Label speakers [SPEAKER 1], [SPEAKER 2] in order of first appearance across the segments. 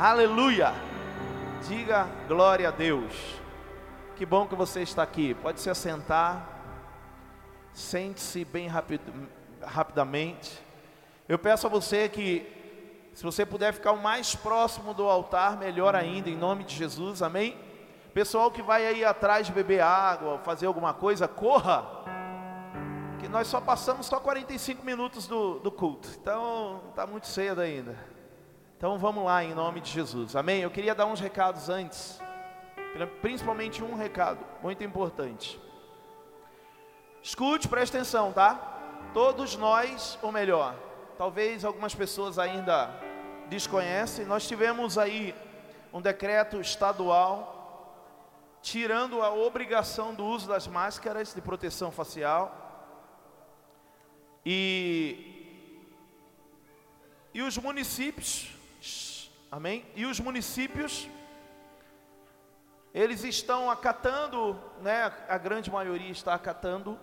[SPEAKER 1] Aleluia! Diga glória a Deus. Que bom que você está aqui. Pode se assentar. Sente-se bem rapid, rapidamente. Eu peço a você que, se você puder ficar o mais próximo do altar, melhor ainda, em nome de Jesus, amém? Pessoal que vai aí atrás beber água, fazer alguma coisa, corra. Que nós só passamos só 45 minutos do, do culto. Então, está muito cedo ainda. Então vamos lá em nome de Jesus, amém? Eu queria dar uns recados antes, principalmente um recado muito importante. Escute, preste atenção, tá? Todos nós, ou melhor, talvez algumas pessoas ainda desconhecem, nós tivemos aí um decreto estadual tirando a obrigação do uso das máscaras de proteção facial. E, e os municípios Amém? E os municípios, eles estão acatando, né? A grande maioria está acatando.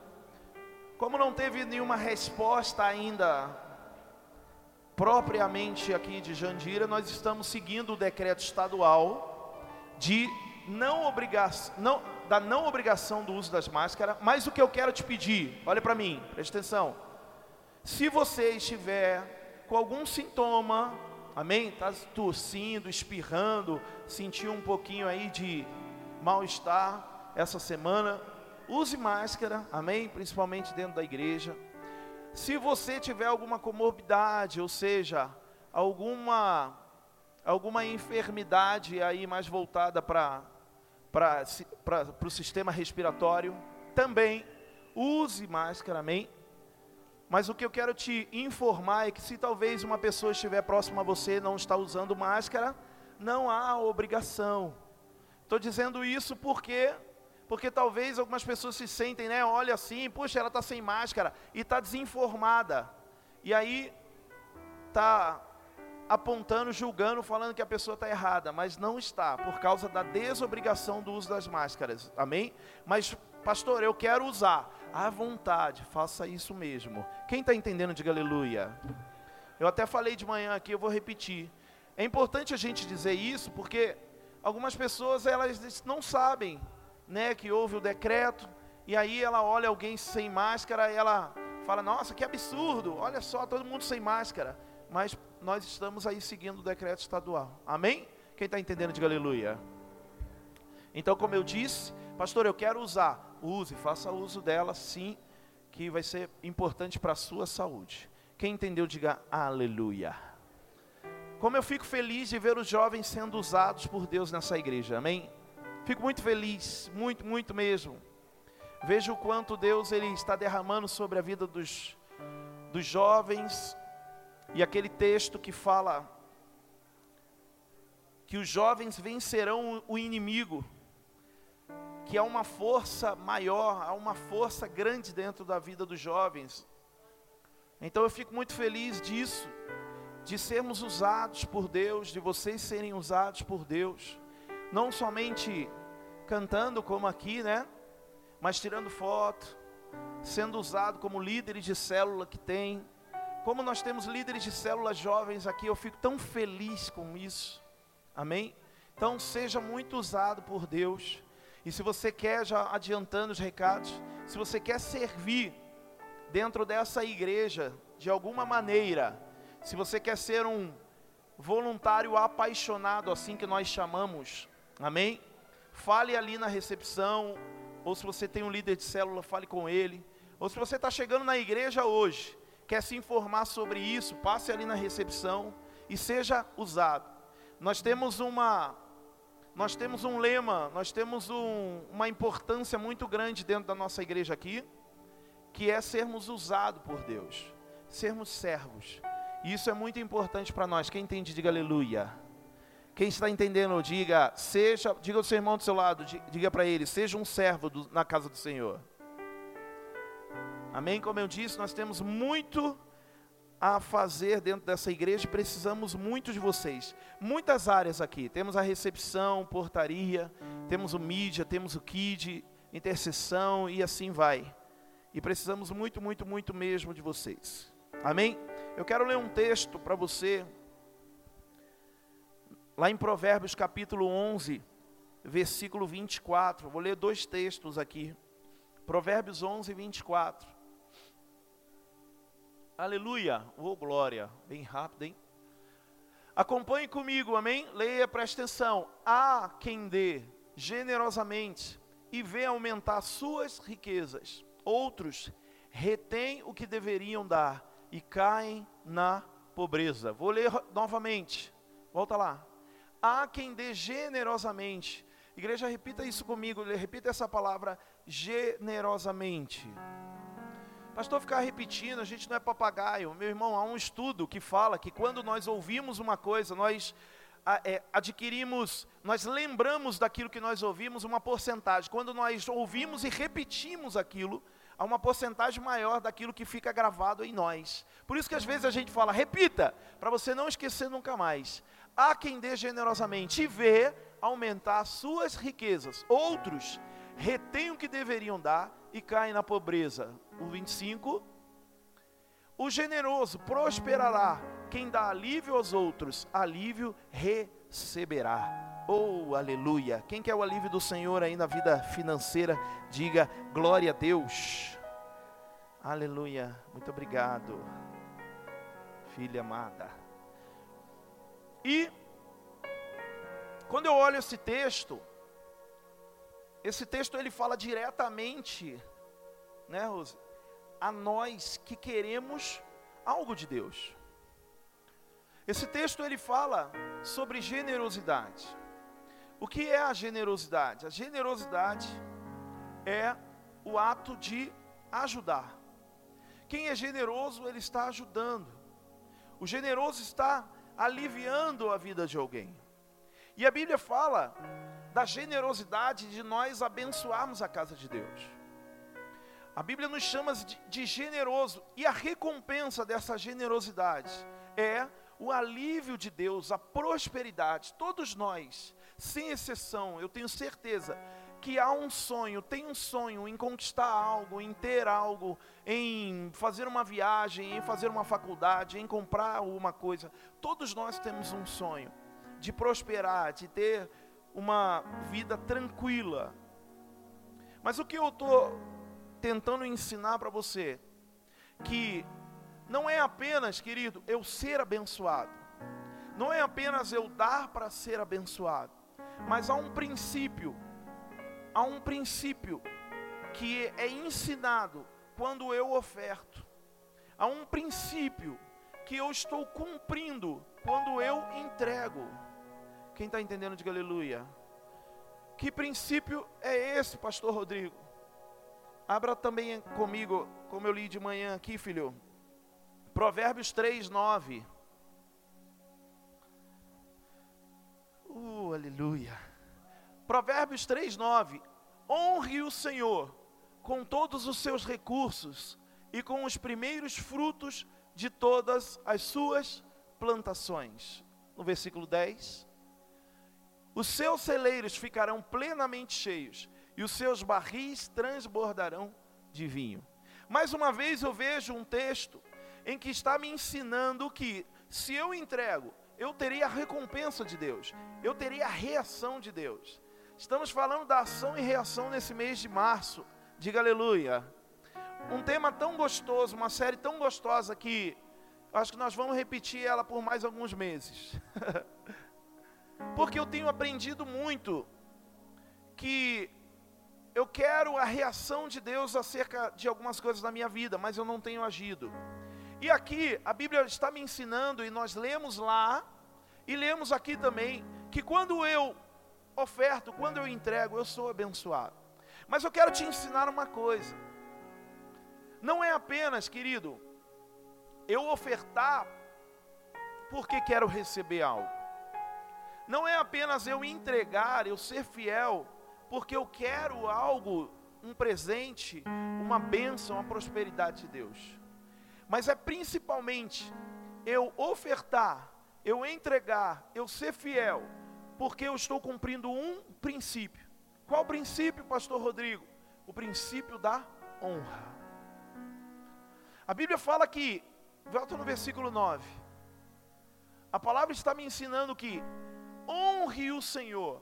[SPEAKER 1] Como não teve nenhuma resposta ainda propriamente aqui de Jandira, nós estamos seguindo o decreto estadual de não obrigação, não, da não obrigação do uso das máscaras, mas o que eu quero te pedir, olha para mim, preste atenção. Se você estiver com algum sintoma amém? Está tossindo, espirrando, sentiu um pouquinho aí de mal-estar essa semana, use máscara, amém? Principalmente dentro da igreja. Se você tiver alguma comorbidade, ou seja, alguma alguma enfermidade aí mais voltada para para o sistema respiratório, também use máscara, amém? Mas o que eu quero te informar é que se talvez uma pessoa estiver próxima a você e não está usando máscara, não há obrigação. Estou dizendo isso porque porque talvez algumas pessoas se sentem, né? Olha assim, puxa, ela está sem máscara e está desinformada. E aí está apontando, julgando, falando que a pessoa está errada, mas não está, por causa da desobrigação do uso das máscaras. Amém? Mas, pastor, eu quero usar à vontade, faça isso mesmo. Quem está entendendo, diga aleluia. Eu até falei de manhã aqui, eu vou repetir. É importante a gente dizer isso porque algumas pessoas elas não sabem, né, que houve o decreto e aí ela olha alguém sem máscara e ela fala: "Nossa, que absurdo! Olha só, todo mundo sem máscara". Mas nós estamos aí seguindo o decreto estadual. Amém? Quem está entendendo, diga aleluia. Então, como eu disse, pastor, eu quero usar use, faça uso dela sim, que vai ser importante para a sua saúde. Quem entendeu, diga aleluia. Como eu fico feliz de ver os jovens sendo usados por Deus nessa igreja, amém? Fico muito feliz, muito, muito mesmo. Vejo o quanto Deus ele está derramando sobre a vida dos, dos jovens, e aquele texto que fala que os jovens vencerão o inimigo que há uma força maior, há uma força grande dentro da vida dos jovens. Então eu fico muito feliz disso, de sermos usados por Deus, de vocês serem usados por Deus, não somente cantando como aqui, né? Mas tirando foto, sendo usado como líderes de célula que tem. Como nós temos líderes de células jovens aqui, eu fico tão feliz com isso. Amém? Então seja muito usado por Deus. E se você quer, já adiantando os recados, se você quer servir dentro dessa igreja de alguma maneira, se você quer ser um voluntário apaixonado, assim que nós chamamos, amém? Fale ali na recepção, ou se você tem um líder de célula, fale com ele, ou se você está chegando na igreja hoje, quer se informar sobre isso, passe ali na recepção e seja usado. Nós temos uma nós temos um lema, nós temos um, uma importância muito grande dentro da nossa igreja aqui, que é sermos usados por Deus, sermos servos. E isso é muito importante para nós. Quem entende, diga aleluia. Quem está entendendo, diga, seja, diga ao seu irmão do seu lado, diga para ele, seja um servo do, na casa do Senhor. Amém? Como eu disse, nós temos muito a fazer dentro dessa igreja, precisamos muito de vocês. Muitas áreas aqui, temos a recepção, portaria, temos o mídia, temos o KID, intercessão e assim vai. E precisamos muito, muito, muito mesmo de vocês. Amém? Eu quero ler um texto para você lá em Provérbios capítulo 11, versículo 24. Vou ler dois textos aqui. Provérbios 11, 24. Aleluia, oh glória, bem rápido, hein? Acompanhe comigo, amém? Leia, preste atenção. Há quem dê generosamente e vê aumentar suas riquezas. Outros retêm o que deveriam dar e caem na pobreza. Vou ler novamente. Volta lá. Há quem dê generosamente. Igreja, repita isso comigo. Repita essa palavra generosamente. Pastor, ficar repetindo, a gente não é papagaio. Meu irmão, há um estudo que fala que quando nós ouvimos uma coisa, nós é, adquirimos, nós lembramos daquilo que nós ouvimos uma porcentagem. Quando nós ouvimos e repetimos aquilo, há uma porcentagem maior daquilo que fica gravado em nós. Por isso que às vezes a gente fala, repita, para você não esquecer nunca mais. Há quem dê generosamente e vê aumentar suas riquezas. Outros retêm o que deveriam dar e caem na pobreza. O 25. O generoso prosperará. Quem dá alívio aos outros, alívio receberá. Oh, aleluia. Quem quer o alívio do Senhor aí na vida financeira, diga glória a Deus. Aleluia. Muito obrigado, filha amada. E quando eu olho esse texto, esse texto ele fala diretamente, né, Rose, a nós que queremos algo de Deus. Esse texto ele fala sobre generosidade. O que é a generosidade? A generosidade é o ato de ajudar. Quem é generoso, ele está ajudando. O generoso está aliviando a vida de alguém. E a Bíblia fala da generosidade de nós abençoarmos a casa de Deus. A Bíblia nos chama de, de generoso, e a recompensa dessa generosidade é o alívio de Deus, a prosperidade. Todos nós, sem exceção, eu tenho certeza que há um sonho, tem um sonho em conquistar algo, em ter algo, em fazer uma viagem, em fazer uma faculdade, em comprar alguma coisa. Todos nós temos um sonho de prosperar, de ter uma vida tranquila. Mas o que eu estou tentando ensinar para você, que não é apenas, querido, eu ser abençoado, não é apenas eu dar para ser abençoado, mas há um princípio, há um princípio que é ensinado quando eu oferto, há um princípio que eu estou cumprindo quando eu entrego. Quem está entendendo, diga aleluia. Que princípio é esse, pastor Rodrigo? Abra também comigo, como eu li de manhã aqui, filho. Provérbios 3, 9. Uh, aleluia. Provérbios 3, 9. Honre o Senhor com todos os seus recursos e com os primeiros frutos de todas as suas plantações. No versículo 10. Os seus celeiros ficarão plenamente cheios, e os seus barris transbordarão de vinho. Mais uma vez eu vejo um texto em que está me ensinando que se eu entrego, eu teria a recompensa de Deus, eu teria a reação de Deus. Estamos falando da ação e reação nesse mês de março. Diga aleluia. Um tema tão gostoso, uma série tão gostosa que acho que nós vamos repetir ela por mais alguns meses. Porque eu tenho aprendido muito que eu quero a reação de Deus acerca de algumas coisas na minha vida, mas eu não tenho agido. E aqui a Bíblia está me ensinando, e nós lemos lá, e lemos aqui também, que quando eu oferto, quando eu entrego, eu sou abençoado. Mas eu quero te ensinar uma coisa. Não é apenas, querido, eu ofertar porque quero receber algo não é apenas eu entregar, eu ser fiel, porque eu quero algo, um presente, uma bênção, uma prosperidade de Deus. Mas é principalmente eu ofertar, eu entregar, eu ser fiel, porque eu estou cumprindo um princípio. Qual princípio, pastor Rodrigo? O princípio da honra. A Bíblia fala que, volta no versículo 9. A palavra está me ensinando que honre o Senhor.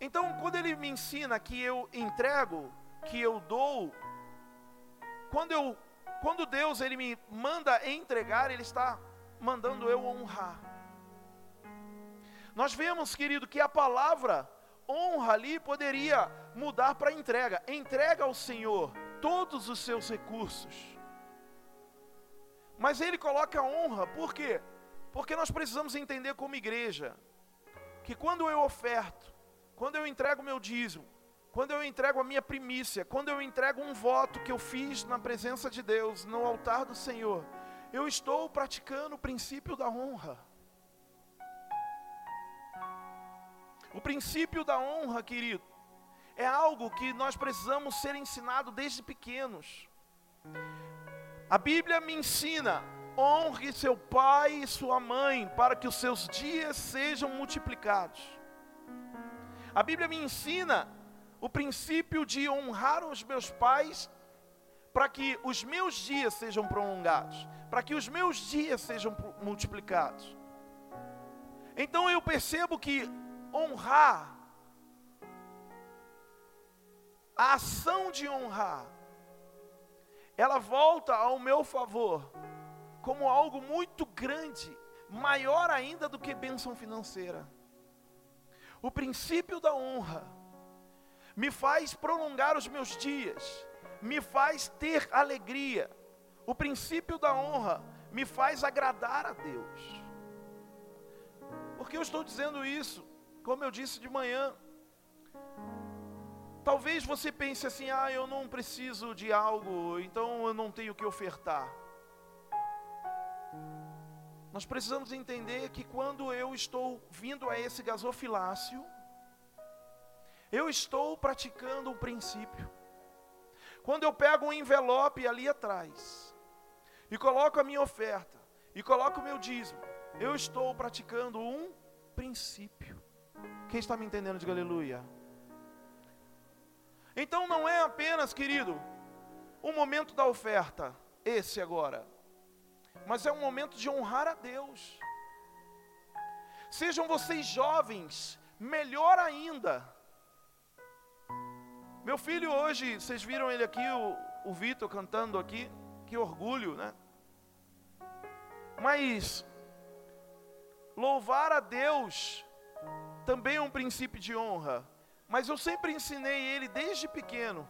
[SPEAKER 1] Então, quando ele me ensina que eu entrego, que eu dou, quando eu quando Deus ele me manda entregar, ele está mandando eu honrar. Nós vemos, querido, que a palavra honra ali poderia mudar para entrega. Entrega ao Senhor todos os seus recursos. Mas ele coloca honra, por quê? Porque nós precisamos entender como igreja que quando eu oferto, quando eu entrego meu dízimo, quando eu entrego a minha primícia, quando eu entrego um voto que eu fiz na presença de Deus, no altar do Senhor, eu estou praticando o princípio da honra. O princípio da honra, querido, é algo que nós precisamos ser ensinado desde pequenos. A Bíblia me ensina: honre seu pai e sua mãe, para que os seus dias sejam multiplicados. A Bíblia me ensina o princípio de honrar os meus pais para que os meus dias sejam prolongados, para que os meus dias sejam multiplicados. Então eu percebo que honrar, a ação de honrar, ela volta ao meu favor como algo muito grande, maior ainda do que bênção financeira. O princípio da honra me faz prolongar os meus dias, me faz ter alegria. O princípio da honra me faz agradar a Deus. Por que eu estou dizendo isso? Como eu disse de manhã, talvez você pense assim: ah, eu não preciso de algo, então eu não tenho que ofertar. Nós precisamos entender que quando eu estou vindo a esse gasofilácio, eu estou praticando um princípio. Quando eu pego um envelope ali atrás e coloco a minha oferta e coloco o meu dízimo, eu estou praticando um princípio. Quem está me entendendo, diga aleluia. Então não é apenas, querido, o momento da oferta, esse agora, mas é um momento de honrar a Deus. Sejam vocês jovens, melhor ainda, meu filho hoje, vocês viram ele aqui, o, o Vitor cantando aqui, que orgulho, né? Mas louvar a Deus também é um princípio de honra. Mas eu sempre ensinei ele desde pequeno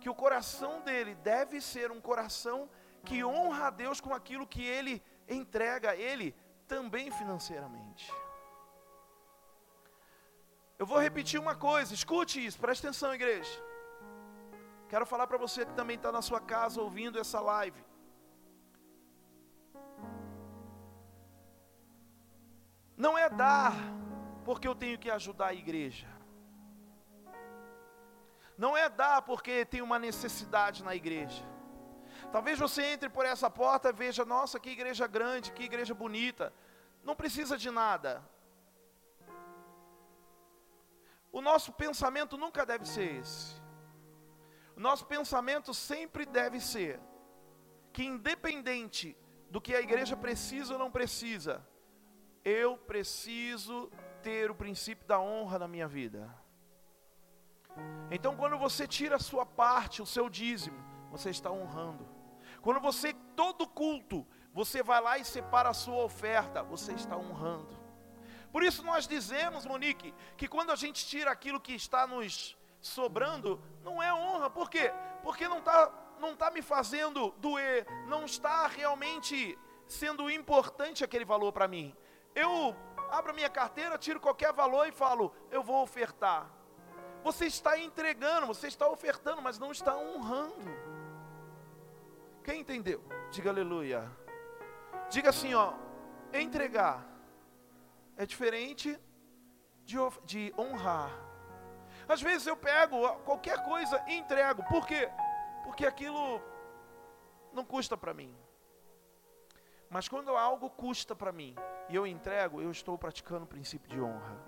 [SPEAKER 1] que o coração dele deve ser um coração que honra a Deus com aquilo que ele entrega a ele também financeiramente. Eu vou repetir uma coisa, escute isso, preste atenção, igreja. Quero falar para você que também está na sua casa ouvindo essa live. Não é dar porque eu tenho que ajudar a igreja. Não é dar porque tem uma necessidade na igreja. Talvez você entre por essa porta e veja, nossa, que igreja grande, que igreja bonita. Não precisa de nada. O nosso pensamento nunca deve ser esse. O nosso pensamento sempre deve ser que, independente do que a igreja precisa ou não precisa, eu preciso ter o princípio da honra na minha vida. Então, quando você tira a sua parte, o seu dízimo, você está honrando. Quando você, todo culto, você vai lá e separa a sua oferta, você está honrando. Por isso nós dizemos, Monique, que quando a gente tira aquilo que está nos sobrando, não é honra. Por quê? Porque não está não tá me fazendo doer, não está realmente sendo importante aquele valor para mim. Eu abro minha carteira, tiro qualquer valor e falo, eu vou ofertar. Você está entregando, você está ofertando, mas não está honrando. Quem entendeu? Diga aleluia. Diga assim, ó, entregar é diferente de, de honrar. Às vezes eu pego qualquer coisa e entrego. Por quê? Porque aquilo não custa para mim. Mas quando algo custa para mim e eu entrego, eu estou praticando o princípio de honra.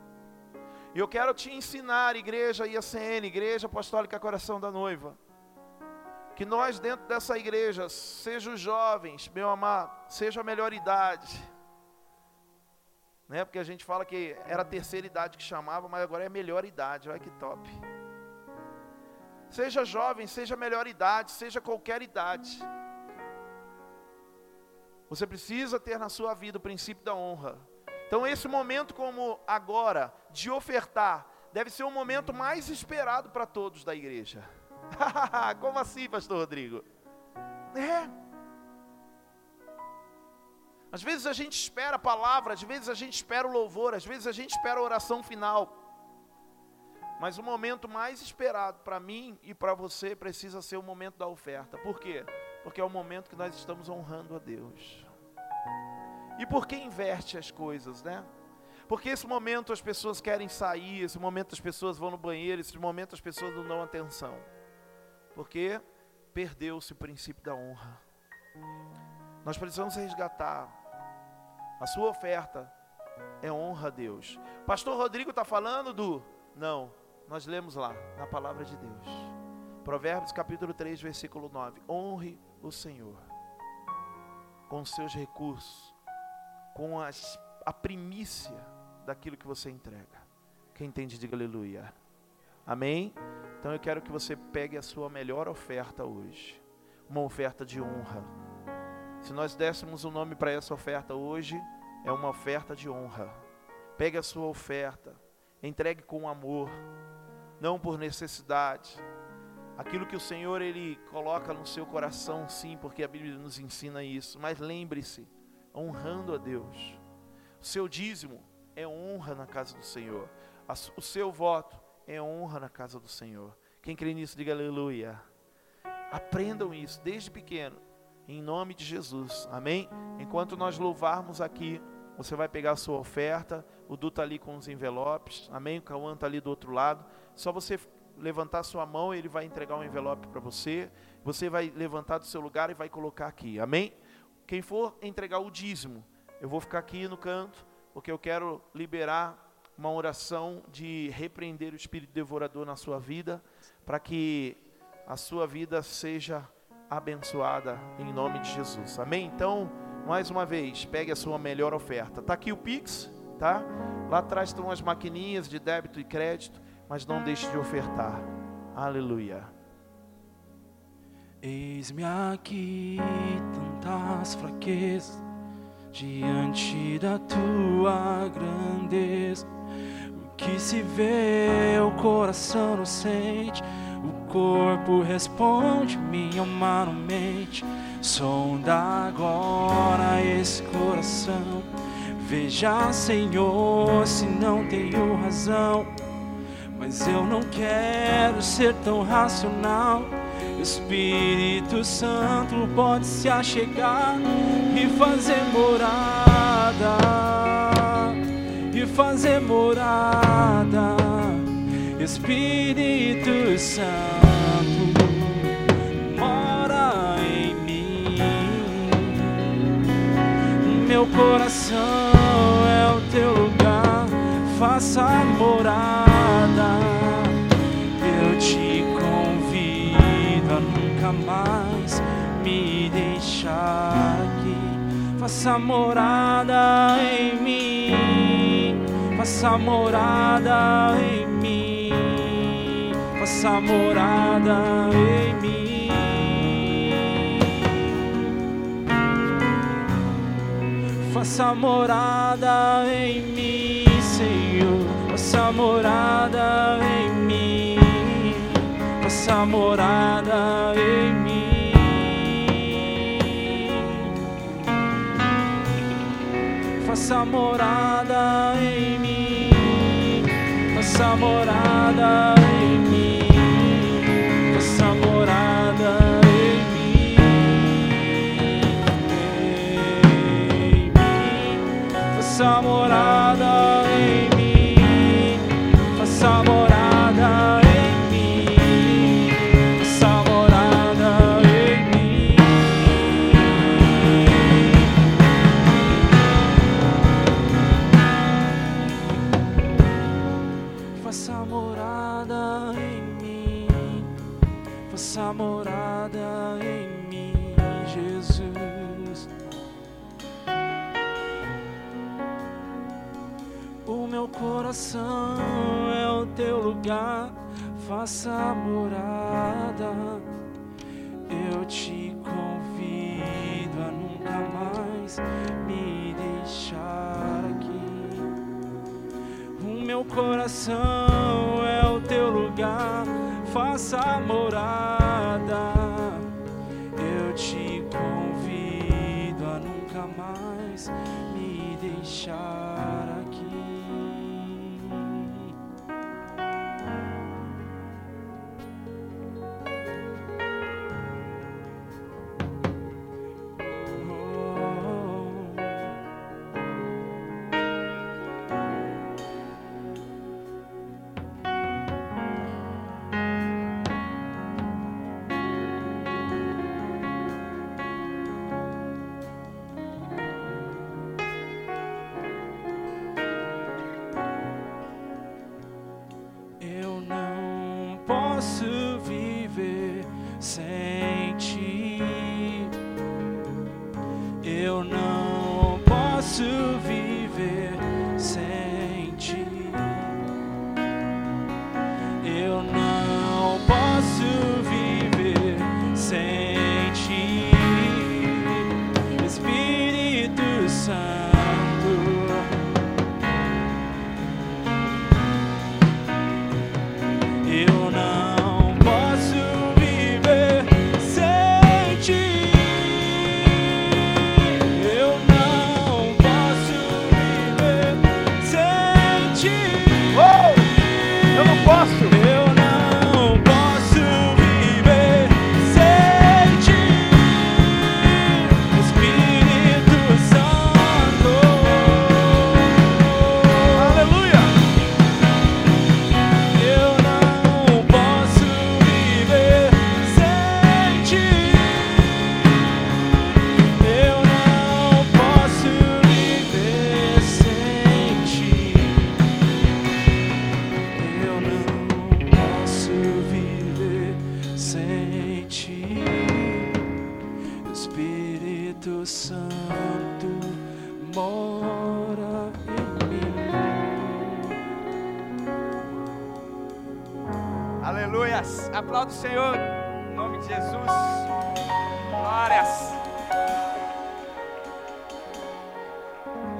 [SPEAKER 1] E eu quero te ensinar, igreja IACN, Igreja Apostólica Coração da Noiva, que nós dentro dessa igreja, seja os jovens, meu amado, seja a melhor idade, Né? Porque a gente fala que era a terceira idade que chamava, mas agora é a melhor idade. Olha que top. Seja jovem, seja melhor idade, seja qualquer idade. Você precisa ter na sua vida o princípio da honra. Então, esse momento, como agora, de ofertar, deve ser o momento mais esperado para todos da igreja. como assim, Pastor Rodrigo? É. Às vezes a gente espera a palavra, às vezes a gente espera o louvor, às vezes a gente espera a oração final. Mas o momento mais esperado para mim e para você precisa ser o momento da oferta. Por quê? Porque é o momento que nós estamos honrando a Deus. E por que inverte as coisas, né? Porque esse momento as pessoas querem sair, esse momento as pessoas vão no banheiro, esse momento as pessoas não dão atenção. Porque perdeu-se o princípio da honra. Nós precisamos resgatar. A sua oferta é honra a Deus. Pastor Rodrigo está falando do. Não, nós lemos lá, na palavra de Deus. Provérbios capítulo 3, versículo 9. Honre o Senhor com seus recursos, com as, a primícia daquilo que você entrega. Quem entende, diga aleluia. Amém? Então eu quero que você pegue a sua melhor oferta hoje. Uma oferta de honra. Se nós dessemos um nome para essa oferta hoje, é uma oferta de honra. Pegue a sua oferta, entregue com amor não por necessidade. Aquilo que o Senhor ele coloca no seu coração, sim, porque a Bíblia nos ensina isso. Mas lembre-se, honrando a Deus. O seu dízimo é honra na casa do Senhor. O seu voto é honra na casa do Senhor. Quem crê nisso, diga aleluia. Aprendam isso desde pequeno, em nome de Jesus. Amém? Enquanto nós louvarmos aqui, você vai pegar a sua oferta. O Du está ali com os envelopes. Amém? O Cauã está ali do outro lado. Só você levantar sua mão, ele vai entregar um envelope para você. Você vai levantar do seu lugar e vai colocar aqui. Amém? Quem for entregar o dízimo, eu vou ficar aqui no canto, porque eu quero liberar uma oração de repreender o espírito devorador na sua vida, para que a sua vida seja abençoada em nome de Jesus. Amém? Então, mais uma vez, pegue a sua melhor oferta. Tá aqui o Pix, tá? Lá atrás estão as maquininhas de débito e crédito mas não deixe de ofertar. Aleluia.
[SPEAKER 2] Eis-me aqui, tantas fraquezas, diante da tua grandeza. Que se vê, o coração não sente, o corpo responde, minha alma não mente. Sonda agora esse coração, veja, Senhor, se não tenho razão mas eu não quero ser tão racional. Espírito Santo pode se achegar e fazer morada, fazer morada. Espírito Santo mora em mim. Meu coração é o teu lugar, faça morada eu te convido a nunca mais me deixar aqui. Faça morada em mim, faça morada em mim, faça morada em mim. Faça morada em mim, Senhor faça morada em mim, faça morada em mim. Faça morada em faça morada em mim, faça morada em mim. Faça morada em mim. Essa morada faça morada.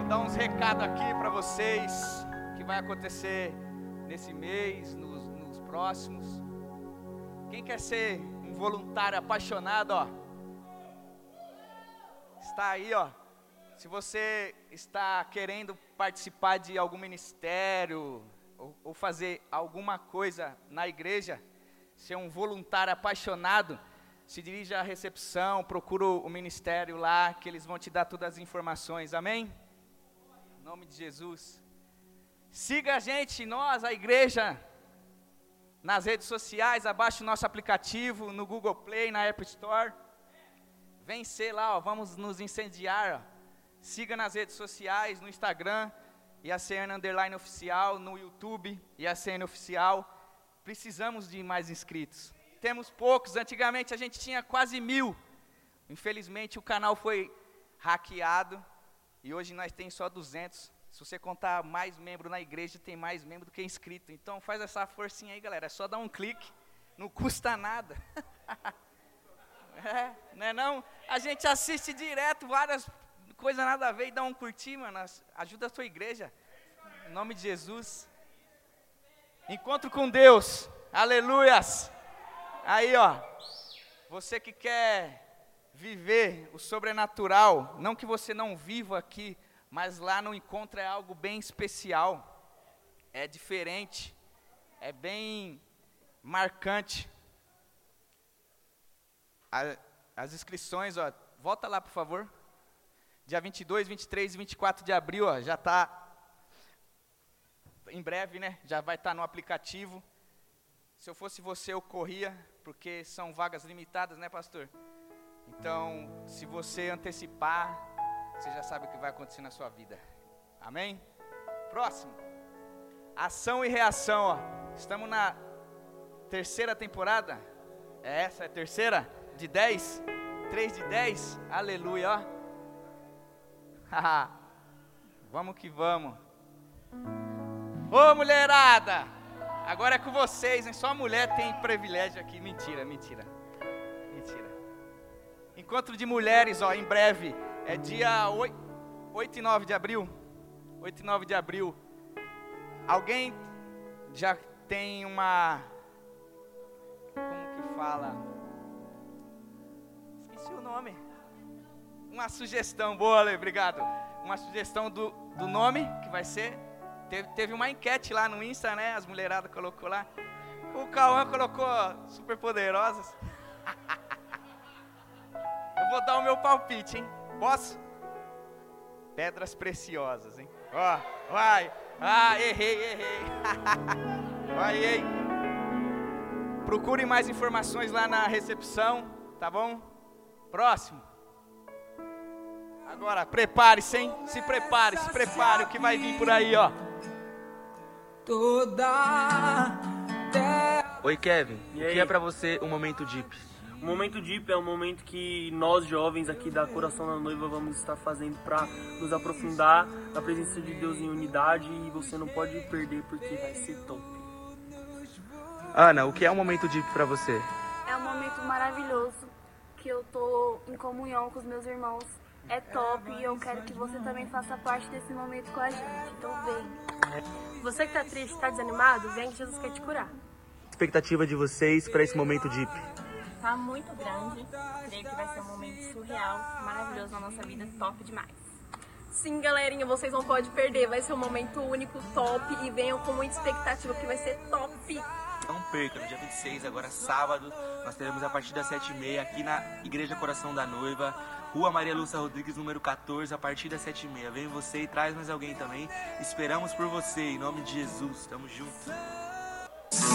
[SPEAKER 3] Dar uns recados aqui para vocês. Que vai acontecer nesse mês, nos, nos próximos. Quem quer ser um voluntário apaixonado, ó. Está aí, ó. Se você está querendo participar de algum ministério ou, ou fazer alguma coisa na igreja, ser um voluntário apaixonado, se dirija à recepção, procura o ministério lá, que eles vão te dar todas as informações. Amém? Nome de Jesus. Siga a gente, nós, a igreja, nas redes sociais, abaixe o nosso aplicativo no Google Play, na App Store. Vem ser lá, ó, vamos nos incendiar. Ó. Siga nas redes sociais, no Instagram, e a CN Underline Oficial, no YouTube, e a CN Oficial. Precisamos de mais inscritos. Temos poucos, antigamente a gente tinha quase mil. Infelizmente o canal foi hackeado, e hoje nós temos só 200. Se você contar mais membro na igreja, tem mais membro do que inscrito. Então faz essa forcinha aí, galera. É só dar um clique, não custa nada. É, não é não? A gente assiste direto várias coisas nada a ver e dá um curtir, mano. Ajuda a sua igreja. Em nome de Jesus. Encontro com Deus. Aleluias. Aí, ó. Você que quer viver o sobrenatural, não que você não viva aqui, mas lá no encontro é algo bem especial. É diferente. É bem marcante. A- as inscrições, ó, volta lá, por favor. Dia 22, 23 e 24 de abril, ó, já está em breve, né? Já vai estar no aplicativo. Se eu fosse você, eu corria, porque são vagas limitadas, né, pastor? Então, se você antecipar, você já sabe o que vai acontecer na sua vida. Amém? Próximo. Ação e reação, ó. Estamos na terceira temporada. É essa, é a terceira? De 10? 3 de 10? Aleluia, ó. Vamos que vamos. mulherada! Agora é com vocês, hein? Só mulher tem privilégio aqui. Mentira. Mentira. Encontro de mulheres, ó, em breve. É dia 8, 8 e 9 de abril. 8 e 9 de abril. Alguém já tem uma. Como que fala? Esqueci o nome. Uma sugestão, boa, Ale, obrigado. Uma sugestão do, do nome que vai ser. Teve, teve uma enquete lá no Insta, né? As mulheradas colocou lá. O Cauã colocou super poderosas. Eu vou dar o meu palpite, hein? Posso? Pedras preciosas, hein? Ó, vai. Ah, errei, errei. vai, hein? Procure mais informações lá na recepção, tá bom? Próximo. Agora, prepare-se, hein? Se prepare, se prepare, o que vai vir por aí, ó.
[SPEAKER 2] Toda
[SPEAKER 4] Oi, Kevin.
[SPEAKER 5] E
[SPEAKER 4] O
[SPEAKER 5] aí?
[SPEAKER 4] que é pra você um momento deep?
[SPEAKER 5] O momento Deep é um momento que nós jovens aqui da Coração da Noiva vamos estar fazendo para nos aprofundar na presença de Deus em unidade e você não pode perder porque vai ser top.
[SPEAKER 4] Ana, o que é um momento deep pra você?
[SPEAKER 6] É um momento maravilhoso que eu tô em comunhão com os meus irmãos. É top e eu quero que você também faça parte desse momento com a gente. Então vem.
[SPEAKER 7] Você que tá triste, tá desanimado, vem que Jesus quer te curar.
[SPEAKER 4] Expectativa de vocês pra esse momento deep?
[SPEAKER 7] Tá muito grande. Creio que vai ser um momento surreal, maravilhoso na nossa vida, top demais. Sim, galerinha, vocês não podem perder. Vai ser um momento único, top. E venham com muita expectativa, que vai ser top.
[SPEAKER 4] Não perca, no dia 26, agora sábado, nós teremos a partir das 7h30 aqui na Igreja Coração da Noiva, Rua Maria Lúcia Rodrigues, número 14, a partir das 7h30. Vem você e traz mais alguém também. Esperamos por você, em nome de Jesus. Tamo junto.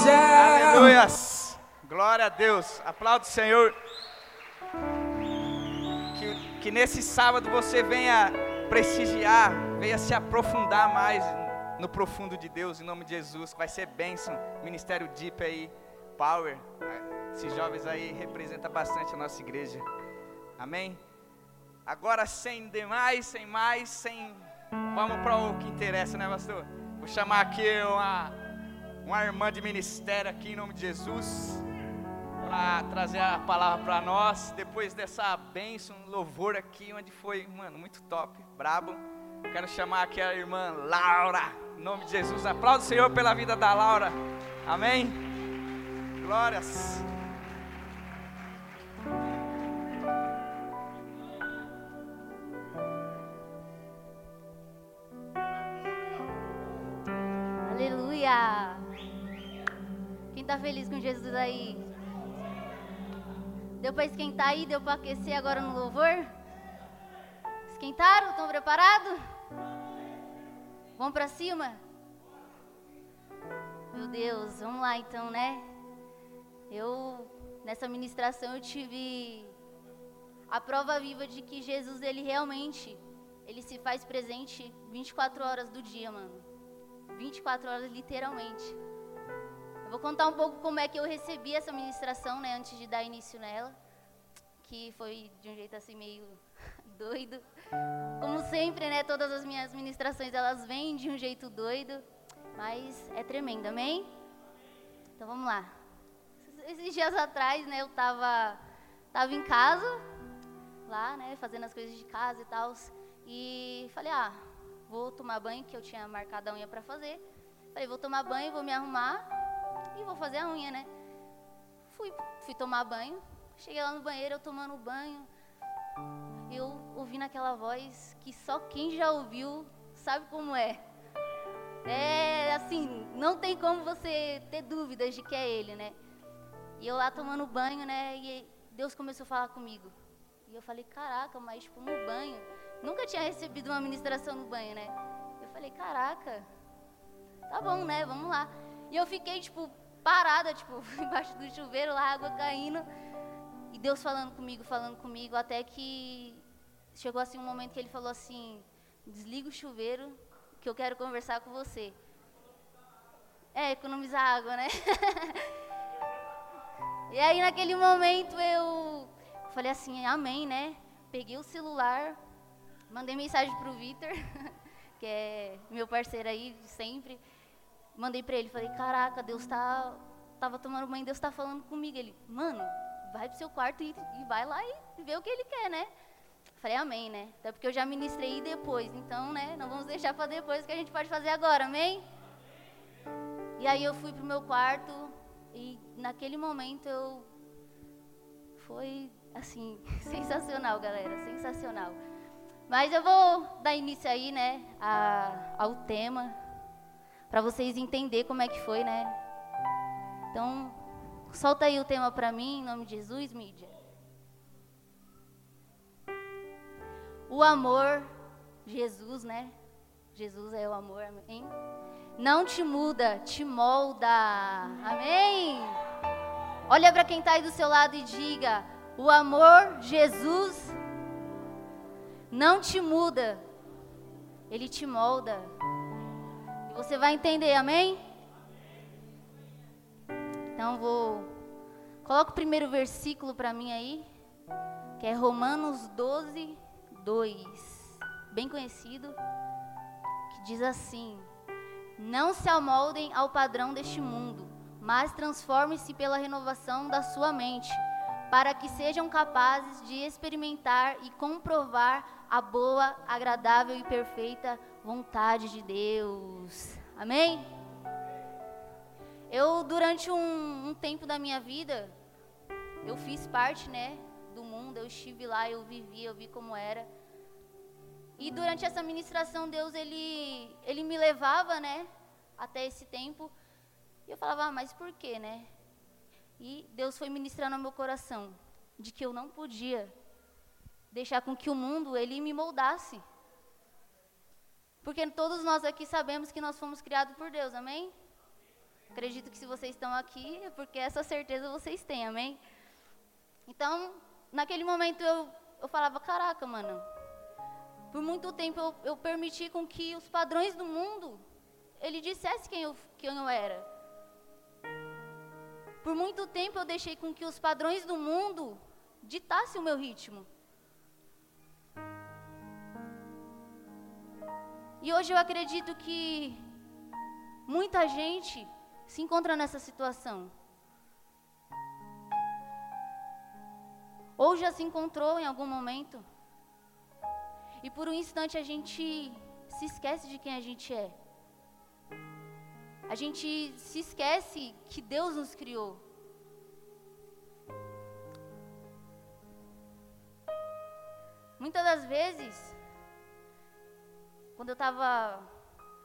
[SPEAKER 3] Aleluias! Glória a Deus. Aplaude o Senhor. Que, que nesse sábado você venha prestigiar, venha se aprofundar mais no profundo de Deus, em nome de Jesus. Vai ser bênção. Ministério Deep aí, Power. Esses jovens aí representam bastante a nossa igreja. Amém? Agora, sem demais, sem mais, sem. Vamos para o que interessa, né, pastor? Vou chamar aqui uma, uma irmã de ministério aqui em nome de Jesus para trazer a palavra para nós. Depois dessa bênção, louvor aqui, onde foi, mano, muito top, brabo. Quero chamar aqui a irmã Laura, em nome de Jesus. Aplauda o Senhor pela vida da Laura. Amém? Glórias.
[SPEAKER 8] Aleluia! Quem tá feliz com Jesus aí? Deu pra esquentar aí? Deu pra aquecer agora no louvor? Esquentaram? Estão preparados? Vamos pra cima? Meu Deus, vamos lá então, né? Eu, nessa ministração, eu tive a prova viva de que Jesus, ele realmente, ele se faz presente 24 horas do dia, mano. 24 horas literalmente. Vou contar um pouco como é que eu recebi essa ministração, né, antes de dar início nela, que foi de um jeito assim meio doido. Como sempre, né, todas as minhas ministrações elas vêm de um jeito doido, mas é tremendo, amém? Então vamos lá. Esses dias atrás, né, eu tava tava em casa, lá, né, fazendo as coisas de casa e tal, e falei, ah, vou tomar banho, que eu tinha marcado a unha para fazer. Falei, vou tomar banho, vou me arrumar e vou fazer a unha, né? Fui, fui tomar banho, cheguei lá no banheiro, eu tomando banho, eu ouvindo aquela voz que só quem já ouviu sabe como é. É assim, não tem como você ter dúvidas de que é ele, né? E eu lá tomando banho, né? E Deus começou a falar comigo. E eu falei, caraca, mas tipo, no banho. Nunca tinha recebido uma ministração no banho, né? Eu falei, caraca, tá bom, né? Vamos lá. E eu fiquei, tipo, parada, tipo, embaixo do chuveiro, lá, água caindo. E Deus falando comigo, falando comigo, até que chegou assim um momento que ele falou assim: desliga o chuveiro, que eu quero conversar com você. É, economizar água, né? e aí naquele momento eu falei assim, amém, né? Peguei o celular, mandei mensagem pro Vitor, que é meu parceiro aí de sempre. Mandei pra ele, falei, caraca, Deus tá. Tava tomando banho, Deus tá falando comigo. Ele, mano, vai pro seu quarto e, e vai lá e vê o que ele quer, né? Falei, amém, né? Até porque eu já ministrei depois, então, né? Não vamos deixar para depois que a gente pode fazer agora, amém? E aí eu fui pro meu quarto e naquele momento eu foi assim, sensacional, galera, sensacional. Mas eu vou dar início aí, né, a, ao tema para vocês entenderem como é que foi, né? Então, solta aí o tema para mim, em nome de Jesus, mídia. O amor, Jesus, né? Jesus é o amor, amém? Não te muda, te molda, amém? Olha para quem está aí do seu lado e diga: o amor, Jesus, não te muda, ele te molda. E você vai entender, amém? Então vou. Coloca o primeiro versículo para mim aí, que é Romanos 12, 2. Bem conhecido, que diz assim: Não se amoldem ao padrão deste mundo, mas transformem-se pela renovação da sua mente, para que sejam capazes de experimentar e comprovar a boa, agradável e perfeita vontade de Deus. Amém? Eu, durante um, um tempo da minha vida, eu fiz parte, né, do mundo, eu estive lá, eu vivi, eu vi como era. E durante essa ministração, Deus, ele, ele me levava, né, até esse tempo. E eu falava, ah, mas por quê, né? E Deus foi ministrando ao meu coração de que eu não podia deixar com que o mundo, ele me moldasse. Porque todos nós aqui sabemos que nós fomos criados por Deus, amém? Acredito que se vocês estão aqui é porque essa certeza vocês têm, amém? Então, naquele momento eu, eu falava, caraca, mano, por muito tempo eu, eu permiti com que os padrões do mundo, ele dissesse quem eu, quem eu era. Por muito tempo eu deixei com que os padrões do mundo ditassem o meu ritmo. E hoje eu acredito que muita gente se encontra nessa situação. Ou já se encontrou em algum momento. E por um instante a gente se esquece de quem a gente é. A gente se esquece que Deus nos criou. Muitas das vezes, quando eu estava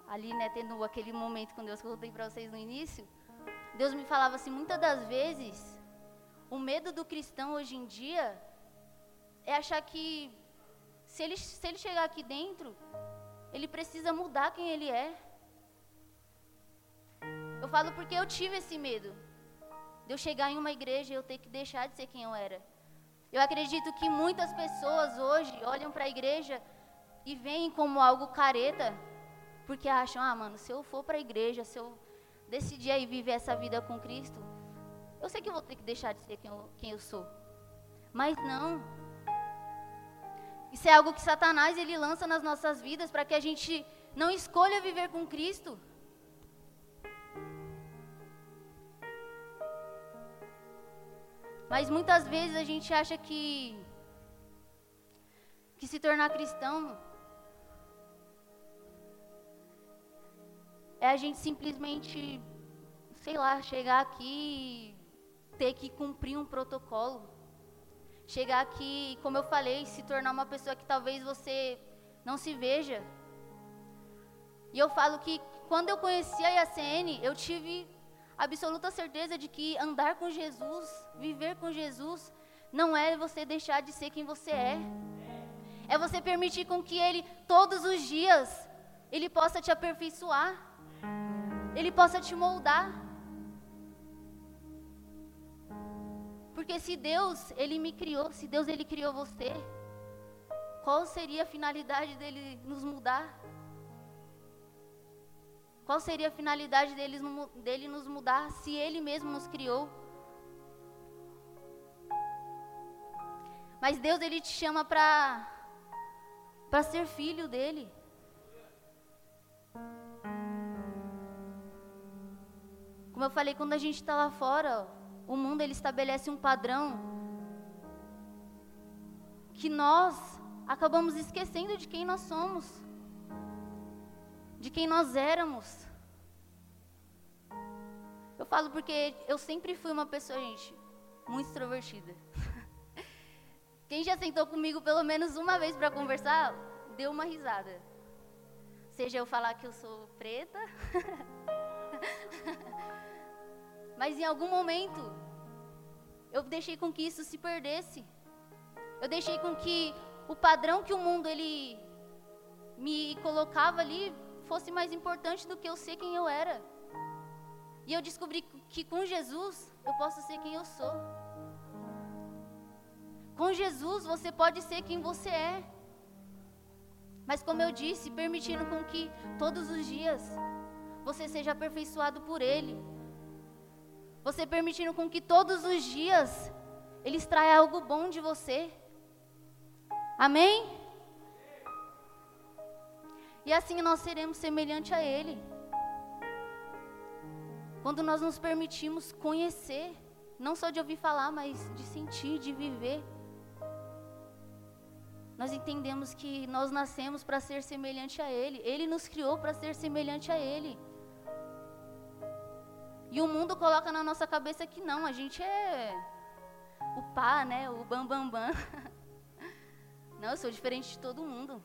[SPEAKER 8] ali, né, tendo aquele momento com Deus que eu contei para vocês no início, Deus me falava assim, muitas das vezes, o medo do cristão hoje em dia é achar que se ele, se ele chegar aqui dentro, ele precisa mudar quem ele é. Eu falo porque eu tive esse medo de eu chegar em uma igreja e eu ter que deixar de ser quem eu era. Eu acredito que muitas pessoas hoje olham para a igreja e veem como algo careta, porque acham, ah, mano, se eu for para a igreja, se eu decidir aí viver essa vida com Cristo, eu sei que eu vou ter que deixar de ser quem eu, quem eu sou. Mas não. Isso é algo que Satanás ele lança nas nossas vidas para que a gente não escolha viver com Cristo. Mas muitas vezes a gente acha que que se tornar cristão é a gente simplesmente, sei lá, chegar aqui e ter que cumprir um protocolo. Chegar aqui, como eu falei, se tornar uma pessoa que talvez você não se veja. E eu falo que quando eu conheci a IACN, eu tive absoluta certeza de que andar com Jesus, viver com Jesus, não é você deixar de ser quem você é. É você permitir com que Ele, todos os dias, Ele possa te aperfeiçoar. Ele possa te moldar. Porque se Deus, Ele me criou, se Deus, Ele criou você, qual seria a finalidade dele nos mudar? Qual seria a finalidade dele, dele nos mudar se Ele mesmo nos criou? Mas Deus, Ele te chama para para ser filho dele. Como eu falei, quando a gente está lá fora, o mundo ele estabelece um padrão que nós acabamos esquecendo de quem nós somos, de quem nós éramos. Eu falo porque eu sempre fui uma pessoa, gente, muito extrovertida. Quem já sentou comigo pelo menos uma vez para conversar, deu uma risada. Seja eu falar que eu sou preta, mas em algum momento eu deixei com que isso se perdesse. Eu deixei com que o padrão que o mundo ele me colocava ali fosse mais importante do que eu ser quem eu era. E eu descobri que com Jesus eu posso ser quem eu sou. Com Jesus você pode ser quem você é. Mas como eu disse, permitindo com que todos os dias você seja aperfeiçoado por Ele. Você permitindo com que todos os dias Ele extraia algo bom de você. Amém? E assim nós seremos semelhante a Ele. Quando nós nos permitimos conhecer, não só de ouvir falar, mas de sentir, de viver. Nós entendemos que nós nascemos para ser semelhante a Ele. Ele nos criou para ser semelhante a Ele. E o mundo coloca na nossa cabeça que não, a gente é o pá, né? O bam bam bam. Não, eu sou diferente de todo mundo.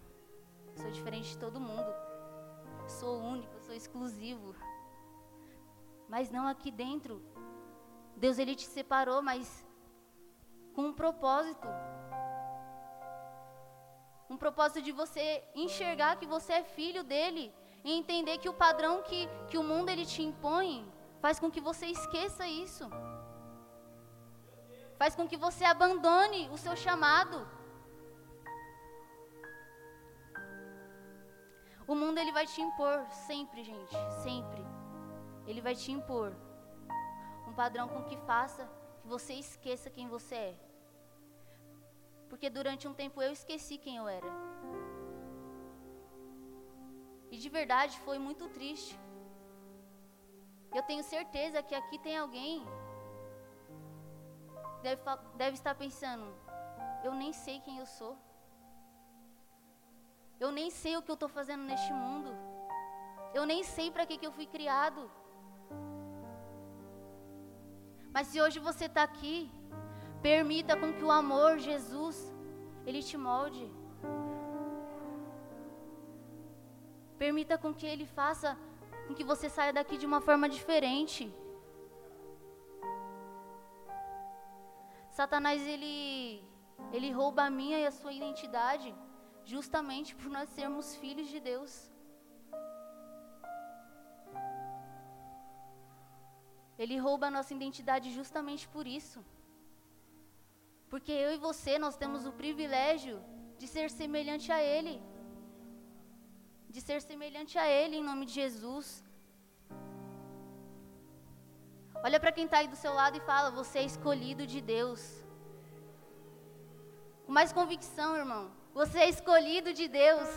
[SPEAKER 8] Sou diferente de todo mundo. Sou único, sou exclusivo. Mas não aqui dentro. Deus ele te separou, mas com um propósito. Um propósito de você enxergar que você é filho dele e entender que o padrão que, que o mundo ele te impõe faz com que você esqueça isso. Faz com que você abandone o seu chamado. O mundo ele vai te impor sempre, gente, sempre. Ele vai te impor um padrão com que faça que você esqueça quem você é. Porque durante um tempo eu esqueci quem eu era. E de verdade foi muito triste. Eu tenho certeza que aqui tem alguém deve, deve estar pensando, eu nem sei quem eu sou. Eu nem sei o que eu estou fazendo neste mundo. Eu nem sei para que, que eu fui criado. Mas se hoje você está aqui, permita com que o amor, Jesus, Ele te molde. Permita com que Ele faça com que você saia daqui de uma forma diferente. Satanás, ele, ele rouba a minha e a sua identidade justamente por nós sermos filhos de Deus. Ele rouba a nossa identidade justamente por isso. Porque eu e você, nós temos o privilégio de ser semelhante a Ele. De ser semelhante a Ele em nome de Jesus. Olha para quem está aí do seu lado e fala: Você é escolhido de Deus. Com mais convicção, irmão. Você é escolhido de Deus.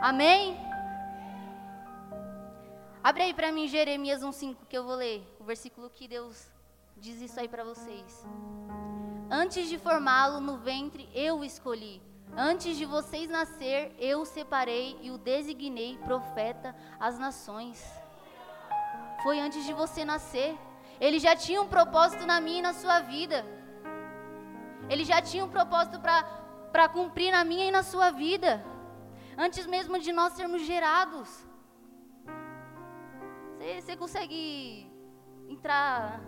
[SPEAKER 8] Amém? Abre aí para mim Jeremias 1,5 que eu vou ler. O versículo que Deus diz isso aí para vocês. Antes de formá-lo no ventre, eu o escolhi. Antes de vocês nascer, eu o separei e o designei profeta às nações. Foi antes de você nascer. Ele já tinha um propósito na minha e na sua vida. Ele já tinha um propósito para cumprir na minha e na sua vida. Antes mesmo de nós sermos gerados. Você consegue entrar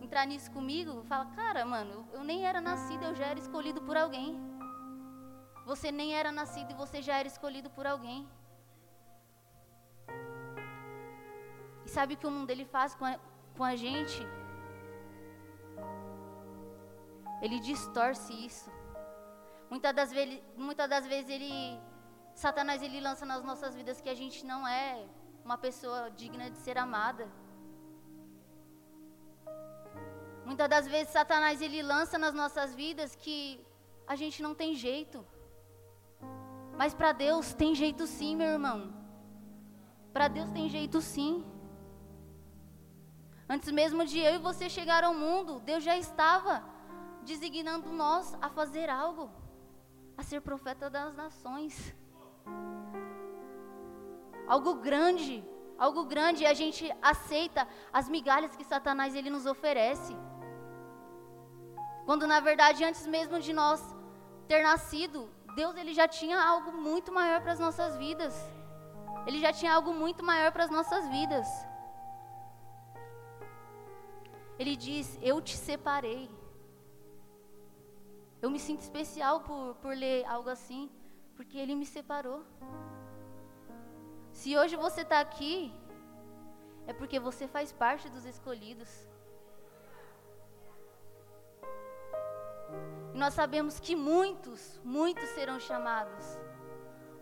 [SPEAKER 8] entrar nisso comigo? Fala, cara, mano, eu nem era nascido, eu já era escolhido por alguém. Você nem era nascido e você já era escolhido por alguém. E sabe o que o mundo ele faz com a, com a gente? ele distorce isso. Muitas das, vezes, muitas das vezes ele, Satanás ele lança nas nossas vidas que a gente não é uma pessoa digna de ser amada. Muitas das vezes Satanás ele lança nas nossas vidas que a gente não tem jeito. Mas para Deus tem jeito sim, meu irmão. Para Deus tem jeito sim. Antes mesmo de eu e você chegar ao mundo, Deus já estava designando nós a fazer algo, a ser profeta das nações. Algo grande, algo grande, e a gente aceita as migalhas que Satanás ele nos oferece. Quando na verdade antes mesmo de nós ter nascido, Deus ele já tinha algo muito maior para as nossas vidas. Ele já tinha algo muito maior para as nossas vidas. Ele diz: Eu te separei. Eu me sinto especial por, por ler algo assim, porque Ele me separou. Se hoje você está aqui, é porque você faz parte dos escolhidos. E nós sabemos que muitos, muitos serão chamados,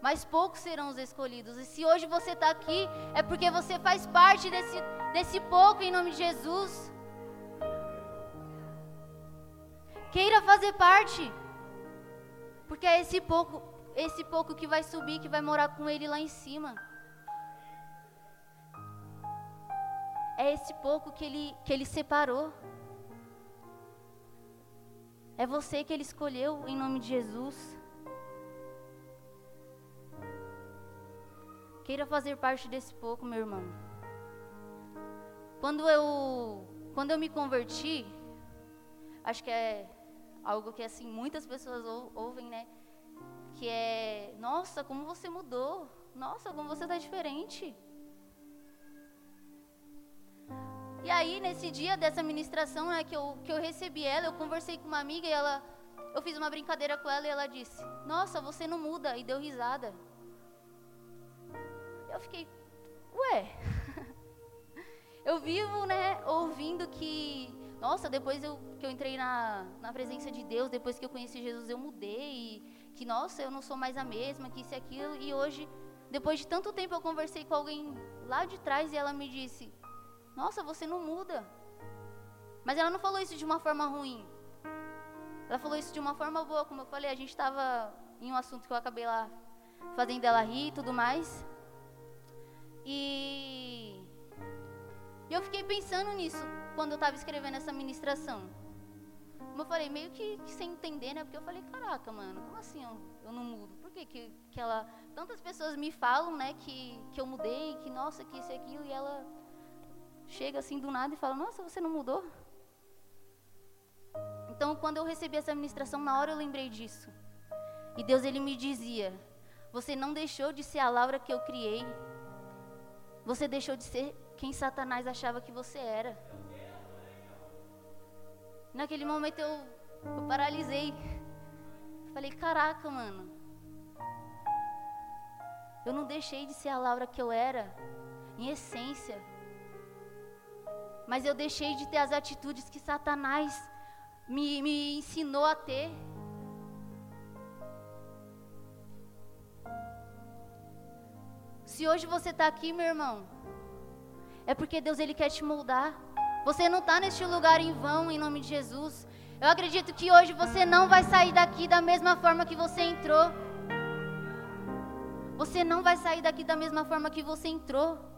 [SPEAKER 8] mas poucos serão os escolhidos. E se hoje você está aqui, é porque você faz parte desse, desse pouco em nome de Jesus. Queira fazer parte, porque é esse pouco, esse pouco que vai subir, que vai morar com ele lá em cima. É esse pouco que ele, que ele separou. É você que ele escolheu em nome de Jesus. Queira fazer parte desse pouco, meu irmão. Quando eu, quando eu me converti, acho que é algo que assim muitas pessoas ou, ouvem, né? Que é, nossa, como você mudou. Nossa, como você está diferente. E aí, nesse dia dessa ministração, né, que eu, que eu recebi ela, eu conversei com uma amiga e ela, eu fiz uma brincadeira com ela e ela disse, nossa, você não muda, e deu risada. Eu fiquei, ué, eu vivo, né, ouvindo que, nossa, depois eu, que eu entrei na, na presença de Deus, depois que eu conheci Jesus, eu mudei, e que, nossa, eu não sou mais a mesma, que isso e aquilo, e hoje, depois de tanto tempo, eu conversei com alguém lá de trás e ela me disse, nossa, você não muda. Mas ela não falou isso de uma forma ruim. Ela falou isso de uma forma boa, como eu falei, a gente estava em um assunto que eu acabei lá fazendo ela rir e tudo mais. E eu fiquei pensando nisso quando eu estava escrevendo essa ministração. Como eu falei, meio que, que, sem entender, né? Porque eu falei, caraca, mano, como assim eu, eu não mudo? Por que, que, que ela. Tantas pessoas me falam, né, que, que eu mudei, que nossa, que isso e aquilo, e ela chega assim do nada e fala: Nossa, você não mudou? Então, quando eu recebi essa ministração, na hora eu lembrei disso. E Deus ele me dizia: Você não deixou de ser a Laura que eu criei. Você deixou de ser quem Satanás achava que você era. Naquele momento eu, eu paralisei. Falei: Caraca, mano. Eu não deixei de ser a Laura que eu era, em essência mas eu deixei de ter as atitudes que Satanás me, me ensinou a ter. Se hoje você está aqui, meu irmão, é porque Deus ele quer te moldar. Você não está neste lugar em vão, em nome de Jesus. Eu acredito que hoje você não vai sair daqui da mesma forma que você entrou. Você não vai sair daqui da mesma forma que você entrou.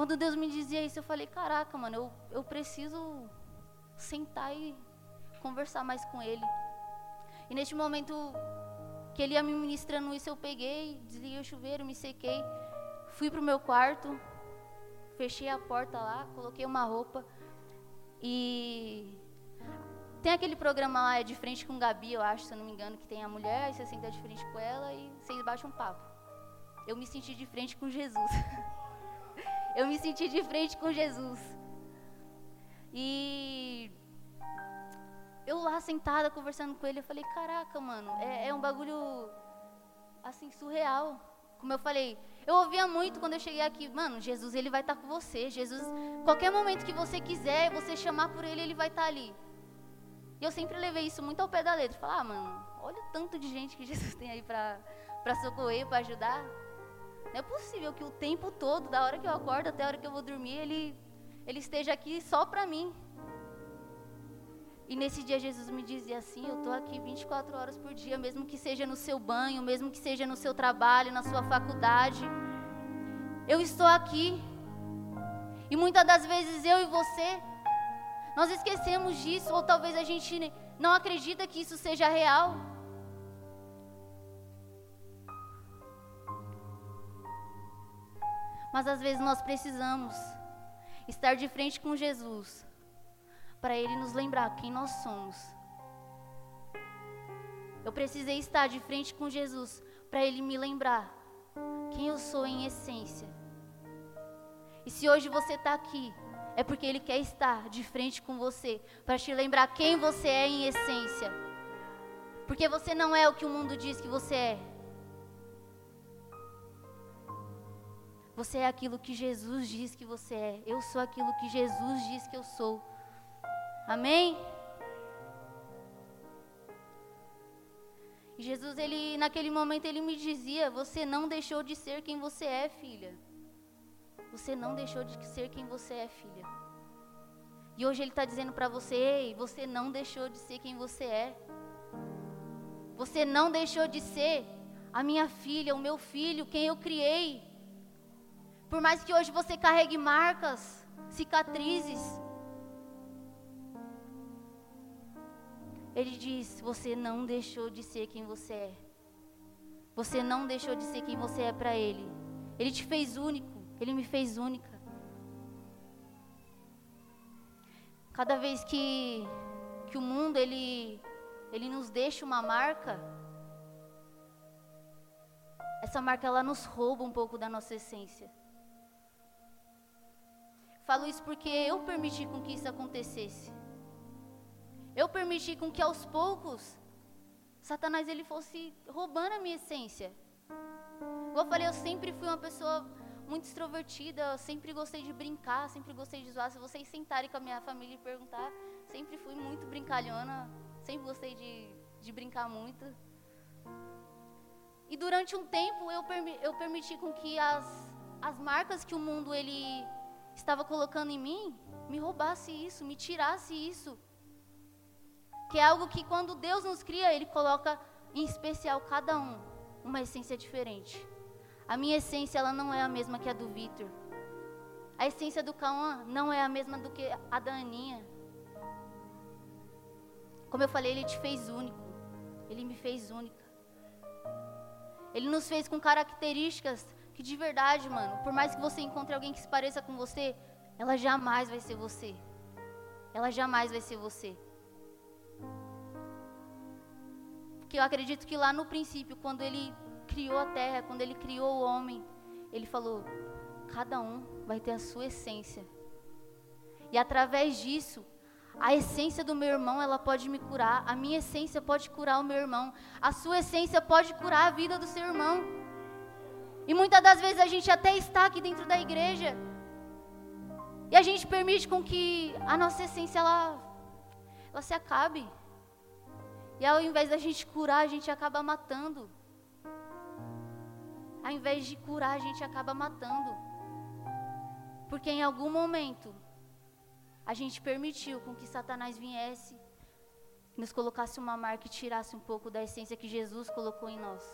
[SPEAKER 8] Quando Deus me dizia isso, eu falei: caraca, mano, eu, eu preciso sentar e conversar mais com Ele. E neste momento que Ele ia me ministrando isso, eu peguei, desliguei o chuveiro, me sequei, fui pro meu quarto, fechei a porta lá, coloquei uma roupa e tem aquele programa lá, é de frente com Gabi, eu acho, se eu não me engano, que tem a mulher, aí você senta de frente com ela e vocês baixam um papo. Eu me senti de frente com Jesus. eu me senti de frente com Jesus. E eu lá sentada conversando com ele, eu falei, caraca, mano, é, é um bagulho assim surreal. Como eu falei, eu ouvia muito quando eu cheguei aqui, mano, Jesus ele vai estar tá com você. Jesus, qualquer momento que você quiser, você chamar por ele, ele vai estar tá ali. E eu sempre levei isso muito ao pé da letra. Falar, ah, mano, olha o tanto de gente que Jesus tem aí para socorrer, para ajudar. Não é possível que o tempo todo, da hora que eu acordo até a hora que eu vou dormir, ele, ele esteja aqui só para mim. E nesse dia Jesus me dizia assim: Eu estou aqui 24 horas por dia, mesmo que seja no seu banho, mesmo que seja no seu trabalho, na sua faculdade. Eu estou aqui. E muitas das vezes eu e você, nós esquecemos disso, ou talvez a gente não acredita que isso seja real. Mas às vezes nós precisamos estar de frente com Jesus para Ele nos lembrar quem nós somos. Eu precisei estar de frente com Jesus para Ele me lembrar quem eu sou em essência. E se hoje você está aqui, é porque Ele quer estar de frente com você para te lembrar quem você é em essência. Porque você não é o que o mundo diz que você é. Você é aquilo que Jesus diz que você é. Eu sou aquilo que Jesus diz que eu sou. Amém? Jesus, ele, naquele momento, ele me dizia: Você não deixou de ser quem você é, filha. Você não deixou de ser quem você é, filha. E hoje ele está dizendo para você: Ei, você não deixou de ser quem você é. Você não deixou de ser a minha filha, o meu filho, quem eu criei. Por mais que hoje você carregue marcas, cicatrizes, Ele diz: Você não deixou de ser quem você é. Você não deixou de ser quem você é para Ele. Ele te fez único. Ele me fez única. Cada vez que, que o mundo ele, ele nos deixa uma marca, essa marca ela nos rouba um pouco da nossa essência. Falo isso porque eu permiti com que isso acontecesse. Eu permiti com que aos poucos Satanás ele fosse roubando a minha essência. Como eu falei, eu sempre fui uma pessoa muito extrovertida, eu sempre gostei de brincar, sempre gostei de zoar. Se vocês sentarem com a minha família e perguntar, sempre fui muito brincalhona, sempre gostei de, de brincar muito. E durante um tempo eu, permi eu permiti com que as, as marcas que o mundo ele estava colocando em mim me roubasse isso, me tirasse isso que é algo que quando Deus nos cria, Ele coloca em especial cada um uma essência diferente. A minha essência ela não é a mesma que a do Vitor. A essência do Cauã não é a mesma do que a da Aninha. Como eu falei, Ele te fez único. Ele me fez única. Ele nos fez com características que de verdade, mano, por mais que você encontre alguém que se pareça com você, ela jamais vai ser você. Ela jamais vai ser você. Porque eu acredito que lá no princípio, quando ele criou a terra, quando ele criou o homem, ele falou: cada um vai ter a sua essência. E através disso, a essência do meu irmão, ela pode me curar, a minha essência pode curar o meu irmão, a sua essência pode curar a vida do seu irmão. E muitas das vezes a gente até está aqui dentro da igreja. E a gente permite com que a nossa essência ela, ela se acabe. E ao invés da gente curar, a gente acaba matando. Ao invés de curar, a gente acaba matando. Porque em algum momento a gente permitiu com que Satanás viesse, nos colocasse uma marca e tirasse um pouco da essência que Jesus colocou em nós.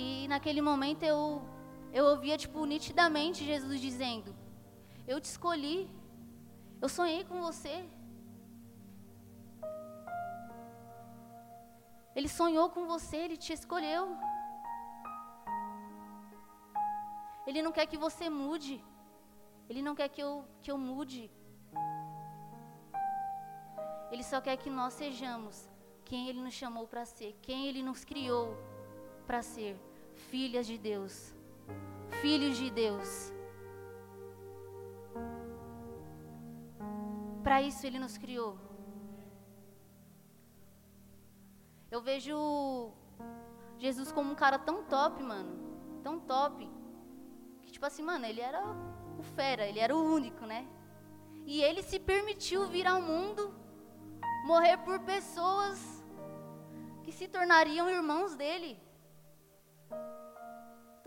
[SPEAKER 8] E naquele momento eu eu ouvia tipo nitidamente Jesus dizendo: eu te escolhi. Eu sonhei com você. Ele sonhou com você, ele te escolheu. Ele não quer que você mude. Ele não quer que eu, que eu mude. Ele só quer que nós sejamos quem Ele nos chamou para ser, quem Ele nos criou para ser, filhas de Deus, filhos de Deus. Para isso ele nos criou. Eu vejo Jesus como um cara tão top, mano. Tão top. Que tipo assim, mano, ele era o fera, ele era o único, né? E ele se permitiu vir ao mundo, morrer por pessoas que se tornariam irmãos dele.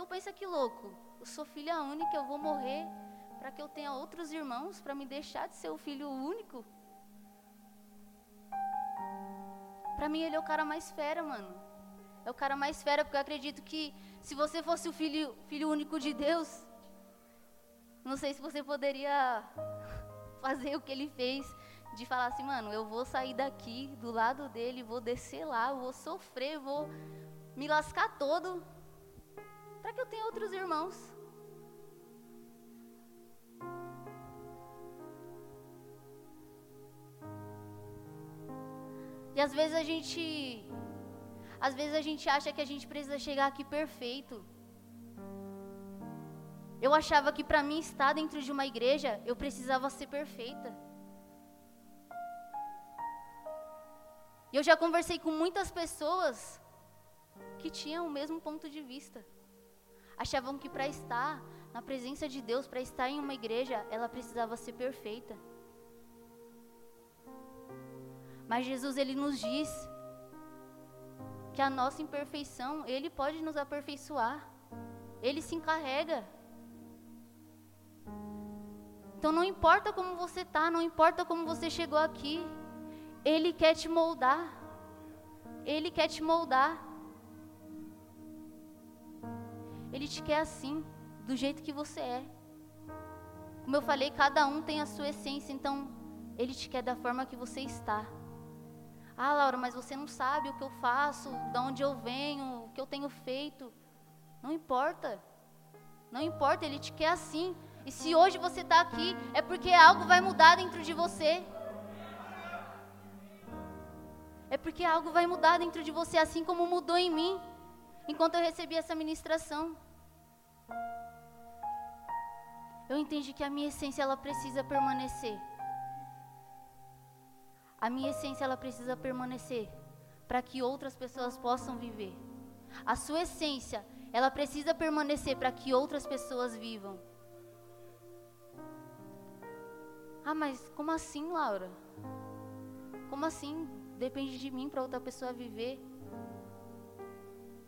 [SPEAKER 8] Então pensa que louco. Eu sou filha única, eu vou morrer para que eu tenha outros irmãos, para me deixar de ser o filho único. Para mim ele é o cara mais fera, mano. É o cara mais fera, porque eu acredito que se você fosse o filho, filho único de Deus, não sei se você poderia fazer o que ele fez, de falar assim, mano, eu vou sair daqui do lado dele, vou descer lá, vou sofrer, vou me lascar todo, para que eu tenha outros irmãos. E às vezes a gente às vezes a gente acha que a gente precisa chegar aqui perfeito. Eu achava que para mim estar dentro de uma igreja, eu precisava ser perfeita. E eu já conversei com muitas pessoas que tinham o mesmo ponto de vista. Achavam que para estar na presença de Deus, para estar em uma igreja, ela precisava ser perfeita. Mas Jesus ele nos diz que a nossa imperfeição, ele pode nos aperfeiçoar. Ele se encarrega. Então não importa como você está, não importa como você chegou aqui, Ele quer te moldar. Ele quer te moldar. Ele te quer assim, do jeito que você é. Como eu falei, cada um tem a sua essência, então Ele te quer da forma que você está. Ah, Laura, mas você não sabe o que eu faço, de onde eu venho, o que eu tenho feito. Não importa. Não importa, Ele te quer assim. E se hoje você está aqui, é porque algo vai mudar dentro de você. É porque algo vai mudar dentro de você, assim como mudou em mim, enquanto eu recebi essa ministração. Eu entendi que a minha essência ela precisa permanecer. A minha essência ela precisa permanecer para que outras pessoas possam viver. A sua essência, ela precisa permanecer para que outras pessoas vivam. Ah, mas como assim, Laura? Como assim? Depende de mim para outra pessoa viver.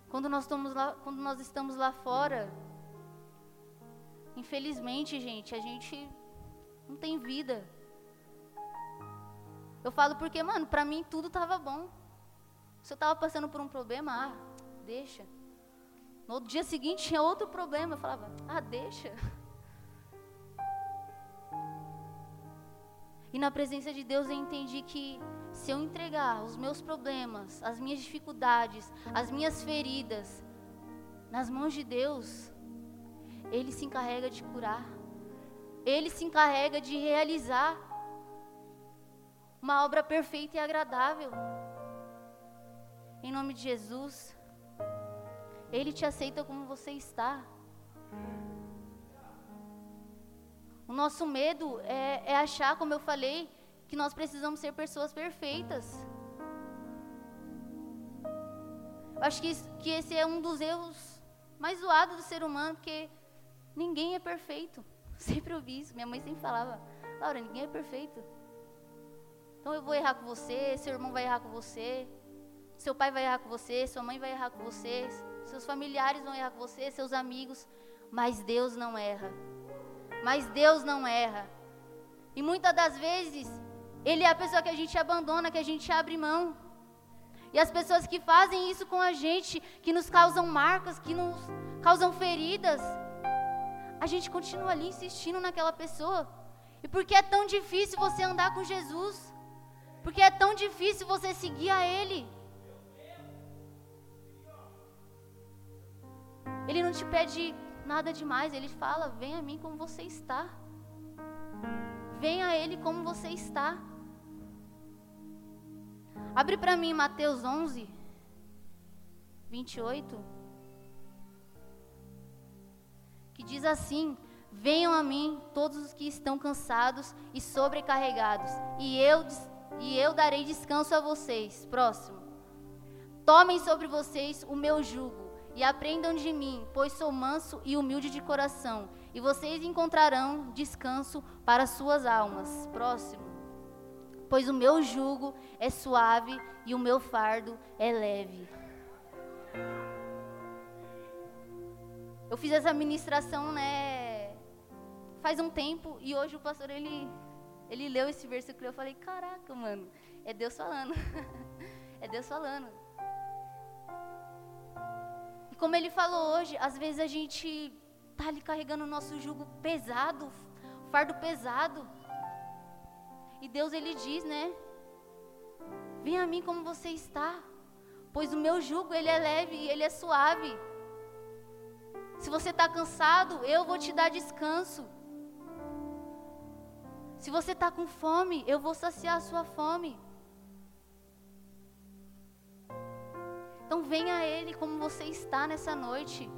[SPEAKER 8] Quando nós estamos lá, quando nós estamos lá fora, infelizmente, gente, a gente não tem vida. Eu falo porque, mano, para mim tudo estava bom. Se eu estava passando por um problema, ah, deixa. No dia seguinte tinha outro problema, eu falava, ah, deixa. E na presença de Deus eu entendi que se eu entregar os meus problemas, as minhas dificuldades, as minhas feridas nas mãos de Deus, Ele se encarrega de curar, Ele se encarrega de realizar uma obra perfeita e agradável. Em nome de Jesus, Ele te aceita como você está. O nosso medo é, é achar, como eu falei, que nós precisamos ser pessoas perfeitas. Eu acho que, que esse é um dos erros mais zoados do ser humano, porque ninguém é perfeito. Sempre ouvi isso. Minha mãe sempre falava, Laura, ninguém é perfeito. Então eu vou errar com você, seu irmão vai errar com você, seu pai vai errar com você, sua mãe vai errar com você, seus familiares vão errar com você, seus amigos, mas Deus não erra. Mas Deus não erra. E muitas das vezes, Ele é a pessoa que a gente abandona, que a gente abre mão. E as pessoas que fazem isso com a gente, que nos causam marcas, que nos causam feridas, a gente continua ali insistindo naquela pessoa. E por que é tão difícil você andar com Jesus? Porque é tão difícil você seguir a Ele? Ele não te pede nada demais. Ele fala: Vem a mim como você está. Venha a Ele como você está. Abre para mim Mateus 11, 28. Que diz assim: Venham a mim todos os que estão cansados e sobrecarregados, e eu, e eu darei descanso a vocês. Próximo. Tomem sobre vocês o meu jugo e aprendam de mim, pois sou manso e humilde de coração, e vocês encontrarão descanso para suas almas. Próximo. Pois o meu jugo é suave e o meu fardo é leve. Eu fiz essa ministração, né, faz um tempo e hoje o pastor ele ele leu esse versículo e eu falei: "Caraca, mano, é Deus falando". é Deus falando. E como ele falou hoje, às vezes a gente tá ali carregando o nosso jugo pesado, fardo pesado. E Deus ele diz, né? Venha a mim como você está, pois o meu jugo ele é leve e ele é suave. Se você está cansado, eu vou te dar descanso. Se você está com fome, eu vou saciar a sua fome. Então venha a Ele como você está nessa noite.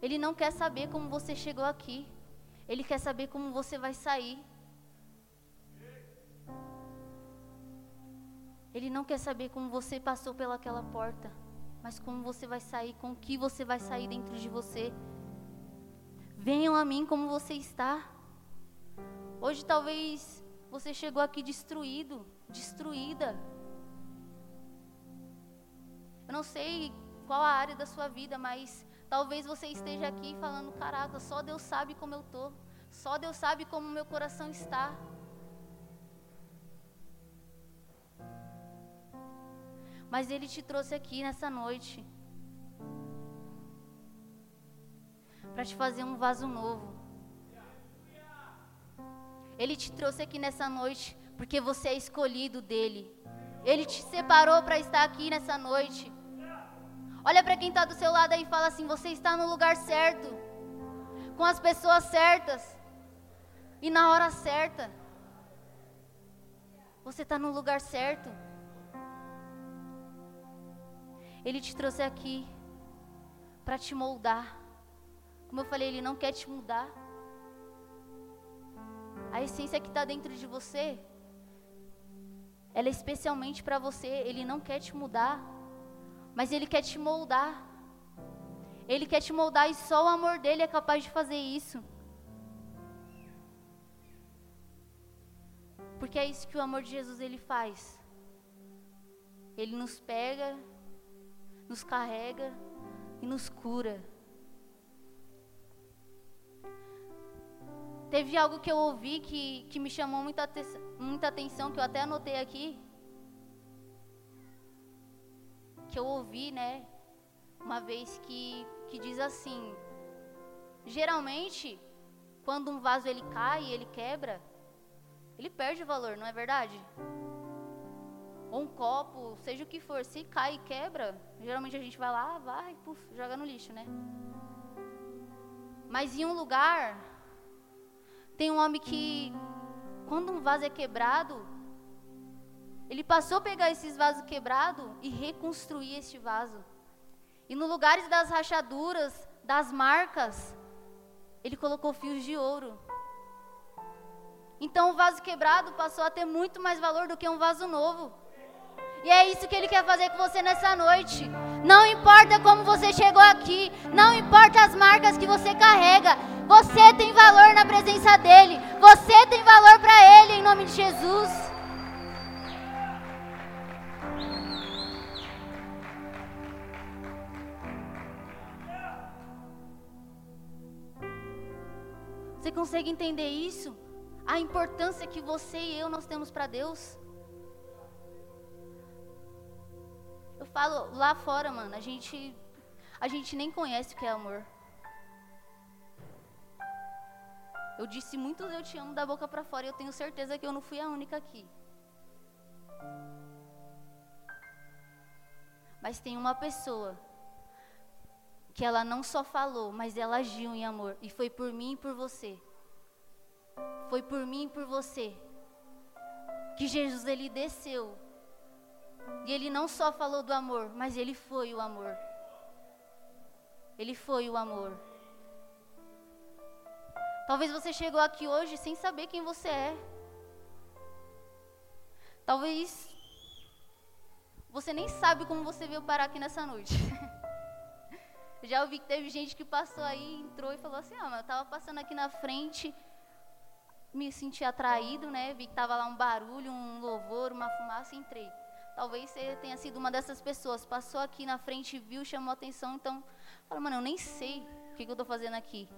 [SPEAKER 8] Ele não quer saber como você chegou aqui. Ele quer saber como você vai sair. Ele não quer saber como você passou pelaquela porta, mas como você vai sair, com o que você vai sair dentro de você. Venham a mim como você está. Hoje talvez você chegou aqui destruído, destruída. Eu não sei qual a área da sua vida, mas talvez você esteja aqui falando: caraca, só Deus sabe como eu tô. Só Deus sabe como meu coração está. Mas Ele te trouxe aqui nessa noite para te fazer um vaso novo. Ele te trouxe aqui nessa noite porque você é escolhido dele. Ele te separou para estar aqui nessa noite. Olha para quem está do seu lado aí e fala assim: você está no lugar certo, com as pessoas certas e na hora certa. Você está no lugar certo. Ele te trouxe aqui para te moldar. Como eu falei, Ele não quer te mudar. A essência que está dentro de você, ela é especialmente para você. Ele não quer te mudar, mas Ele quer te moldar. Ele quer te moldar e só o amor dele é capaz de fazer isso. Porque é isso que o amor de Jesus ele faz. Ele nos pega nos carrega e nos cura. Teve algo que eu ouvi que, que me chamou muita, muita atenção, que eu até anotei aqui. Que eu ouvi, né? Uma vez que, que diz assim: geralmente, quando um vaso ele cai, ele quebra, ele perde valor, não é verdade? Ou um copo, seja o que for, se cai e quebra, geralmente a gente vai lá, vai, puf, joga no lixo, né? Mas em um lugar, tem um homem que, quando um vaso é quebrado, ele passou a pegar esses vasos quebrados e reconstruir este vaso. E no lugares das rachaduras, das marcas, ele colocou fios de ouro. Então o vaso quebrado passou a ter muito mais valor do que um vaso novo. E é isso que Ele quer fazer com você nessa noite. Não importa como você chegou aqui, não importa as marcas que você carrega, você tem valor na presença dEle, você tem valor para Ele, em nome de Jesus. Você consegue entender isso? A importância que você e eu nós temos para Deus? Eu falo, lá fora, mano, a gente a gente nem conhece o que é amor. Eu disse muitos eu te amo da boca para fora e eu tenho certeza que eu não fui a única aqui. Mas tem uma pessoa que ela não só falou, mas ela agiu em amor e foi por mim e por você. Foi por mim e por você que Jesus ele desceu e ele não só falou do amor, mas ele foi o amor. Ele foi o amor. Talvez você chegou aqui hoje sem saber quem você é. Talvez você nem sabe como você veio parar aqui nessa noite. Já ouvi que teve gente que passou aí, entrou e falou assim: Ah, mas eu estava passando aqui na frente, me senti atraído, né? Vi que estava lá um barulho, um louvor, uma fumaça entrei. Talvez você tenha sido uma dessas pessoas. Passou aqui na frente, viu, chamou atenção, então fala, mano, eu nem sei o que, que eu estou fazendo aqui.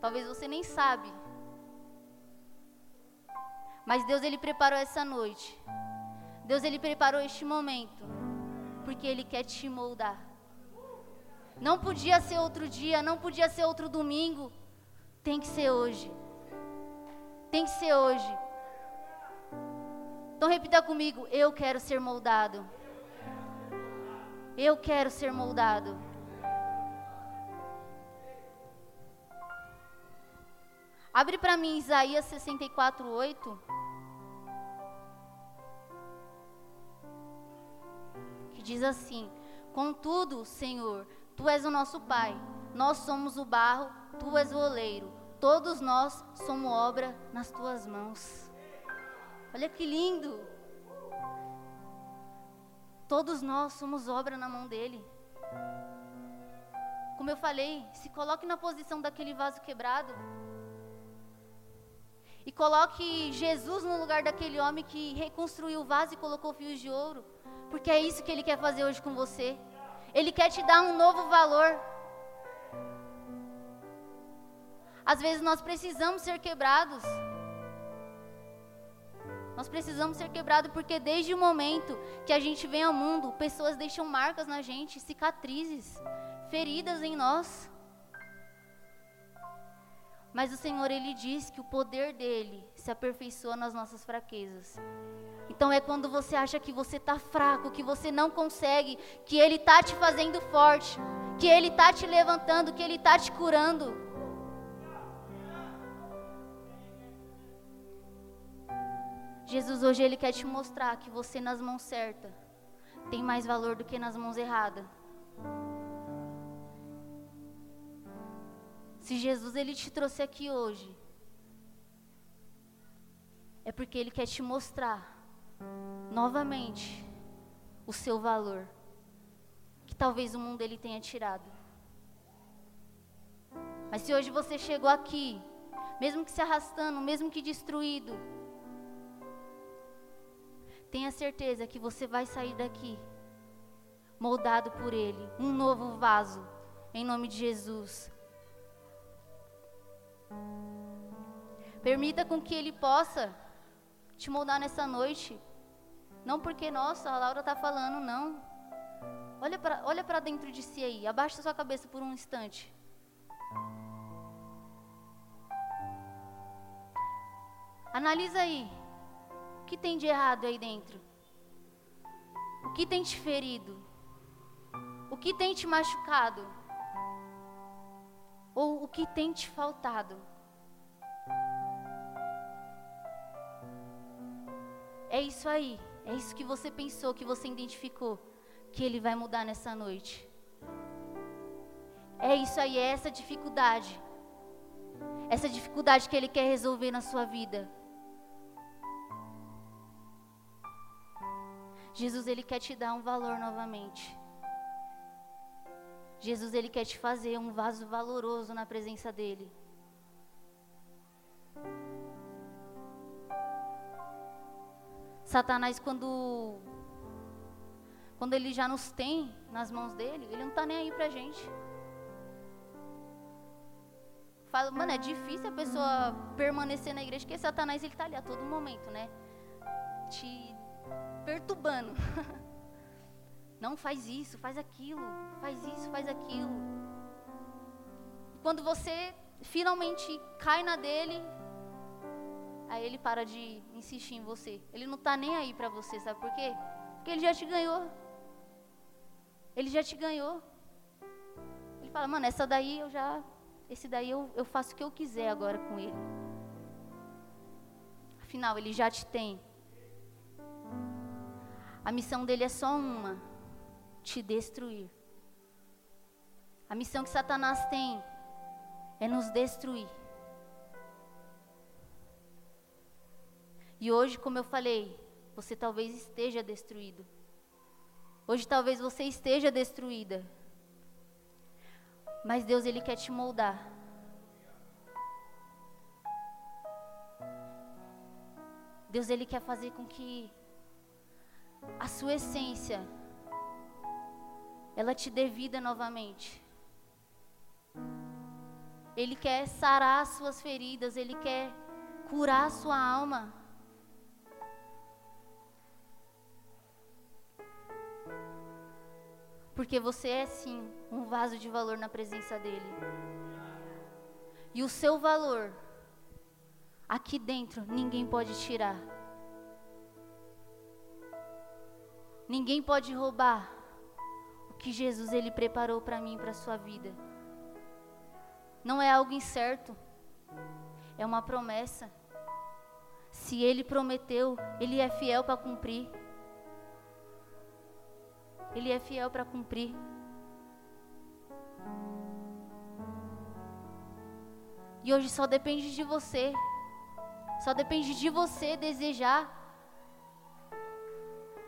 [SPEAKER 8] Talvez você nem sabe. Mas Deus ele preparou essa noite. Deus ele preparou este momento porque ele quer te moldar. Não podia ser outro dia, não podia ser outro domingo. Tem que ser hoje. Tem que ser hoje. Então repita comigo: eu quero ser moldado. Eu quero ser moldado. Abre para mim Isaías 64, 8. Que diz assim: Contudo, Senhor, tu és o nosso Pai, nós somos o barro, tu és o oleiro, todos nós somos obra nas tuas mãos. Olha que lindo! Todos nós somos obra na mão dele. Como eu falei, se coloque na posição daquele vaso quebrado. E coloque Jesus no lugar daquele homem que reconstruiu o vaso e colocou fios de ouro. Porque é isso que ele quer fazer hoje com você. Ele quer te dar um novo valor. Às vezes nós precisamos ser quebrados. Nós precisamos ser quebrados porque desde o momento que a gente vem ao mundo, pessoas deixam marcas na gente, cicatrizes, feridas em nós. Mas o Senhor, Ele diz que o poder dEle se aperfeiçoa nas nossas fraquezas. Então é quando você acha que você está fraco, que você não consegue, que Ele está te fazendo forte, que Ele está te levantando, que Ele está te curando. Jesus hoje Ele quer te mostrar que você nas mãos certas tem mais valor do que nas mãos erradas. Se Jesus ele te trouxe aqui hoje, é porque ele quer te mostrar novamente o seu valor, que talvez o mundo ele tenha tirado. Mas se hoje você chegou aqui, mesmo que se arrastando, mesmo que destruído, tenha certeza que você vai sair daqui moldado por ele, um novo vaso, em nome de Jesus. Permita com que Ele possa te moldar nessa noite. Não porque, nossa, a Laura está falando, não. Olha para olha dentro de si aí. Abaixa sua cabeça por um instante. Analisa aí. O que tem de errado aí dentro? O que tem te ferido? O que tem te machucado? Ou o que tem te faltado? É isso aí. É isso que você pensou, que você identificou, que ele vai mudar nessa noite. É isso aí, é essa dificuldade. Essa dificuldade que ele quer resolver na sua vida. Jesus ele quer te dar um valor novamente. Jesus ele quer te fazer um vaso valoroso na presença dele. Satanás quando quando ele já nos tem nas mãos dele, ele não está nem aí pra gente. Fala, mano, é difícil a pessoa permanecer na igreja, porque Satanás ele tá ali a todo momento, né? Te perturbando. Não faz isso, faz aquilo, faz isso, faz aquilo. Quando você finalmente cai na dele, aí ele para de insistir em você. Ele não está nem aí para você, sabe por quê? Porque ele já te ganhou. Ele já te ganhou. Ele fala, mano, essa daí eu já. Esse daí eu, eu faço o que eu quiser agora com ele. Afinal, ele já te tem. A missão dele é só uma te destruir. A missão que Satanás tem é nos destruir. E hoje, como eu falei, você talvez esteja destruído. Hoje talvez você esteja destruída. Mas Deus ele quer te moldar. Deus ele quer fazer com que a sua essência ela te dê vida novamente. Ele quer sarar as suas feridas, ele quer curar a sua alma. Porque você é sim um vaso de valor na presença dele. E o seu valor aqui dentro ninguém pode tirar. Ninguém pode roubar o que Jesus ele preparou para mim para sua vida. Não é algo incerto. É uma promessa. Se ele prometeu, ele é fiel para cumprir. Ele é fiel para cumprir. E hoje só depende de você. Só depende de você desejar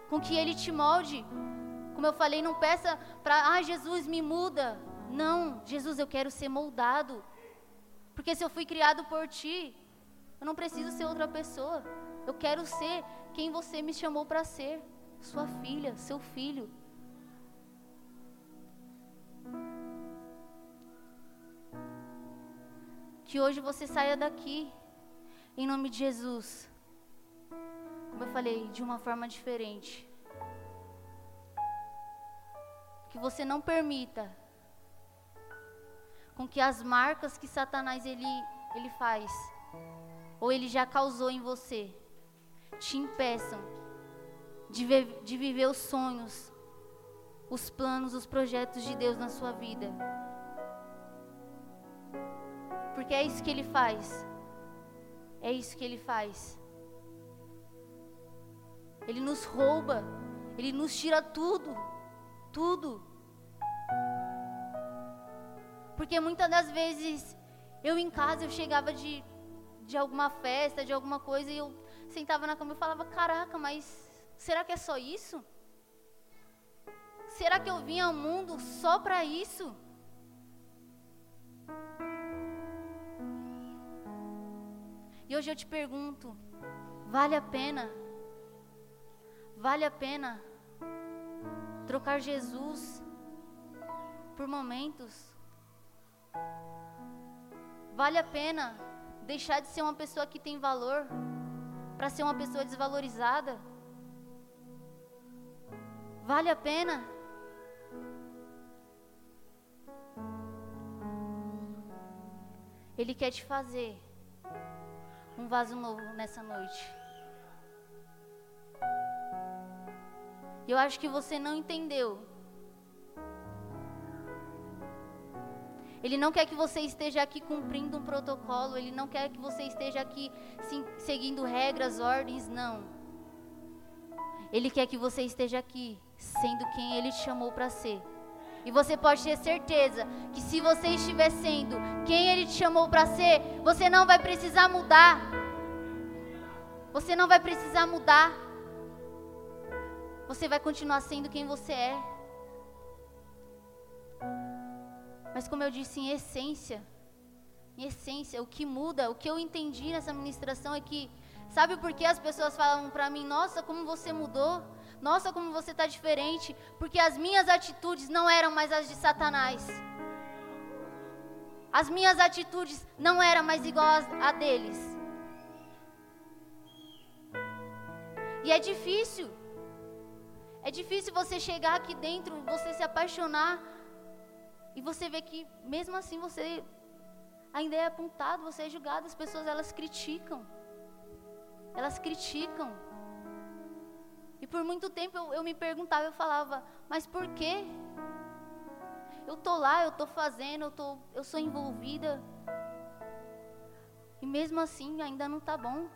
[SPEAKER 8] com que ele te molde. Como eu falei, não peça para, ah, Jesus me muda. Não, Jesus, eu quero ser moldado. Porque se eu fui criado por ti, eu não preciso ser outra pessoa. Eu quero ser quem você me chamou para ser. Sua filha, seu filho. Que hoje você saia daqui, em nome de Jesus. Como eu falei, de uma forma diferente. Que você não permita com que as marcas que Satanás ele, ele faz, ou ele já causou em você, te impeçam de, ve de viver os sonhos, os planos, os projetos de Deus na sua vida. Porque é isso que ele faz. É isso que ele faz. Ele nos rouba, ele nos tira tudo, tudo. Porque muitas das vezes eu em casa eu chegava de, de alguma festa, de alguma coisa e eu sentava na cama e falava: "Caraca, mas será que é só isso? Será que eu vim ao mundo só para isso?" E hoje eu te pergunto: vale a pena? Vale a pena trocar Jesus por momentos? Vale a pena deixar de ser uma pessoa que tem valor para ser uma pessoa desvalorizada? Vale a pena? Ele quer te fazer um vaso novo nessa noite. Eu acho que você não entendeu Ele não quer que você esteja aqui cumprindo um protocolo, ele não quer que você esteja aqui seguindo regras, ordens, não. Ele quer que você esteja aqui sendo quem ele te chamou para ser. E você pode ter certeza que se você estiver sendo quem ele te chamou para ser, você não vai precisar mudar. Você não vai precisar mudar. Você vai continuar sendo quem você é. Mas como eu disse, em essência, em essência, o que muda, o que eu entendi nessa ministração é que, sabe por que as pessoas falam para mim, nossa, como você mudou? Nossa, como você está diferente? Porque as minhas atitudes não eram mais as de Satanás. As minhas atitudes não eram mais iguais a deles. E é difícil. É difícil você chegar aqui dentro, você se apaixonar e você vê que mesmo assim você ainda é apontado, você é julgado, as pessoas elas criticam. Elas criticam. E por muito tempo eu, eu me perguntava, eu falava, mas por quê? Eu tô lá, eu tô fazendo, eu, tô, eu sou envolvida. E mesmo assim ainda não tá bom.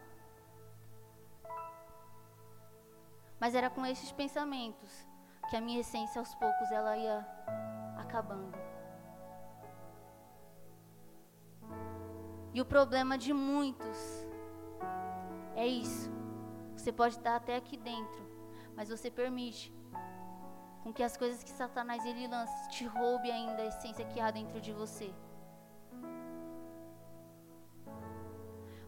[SPEAKER 8] Mas era com esses pensamentos que a minha essência aos poucos ela ia acabando. E o problema de muitos é isso. Você pode estar até aqui dentro, mas você permite com que as coisas que Satanás ele lança te roube ainda a essência que há dentro de você.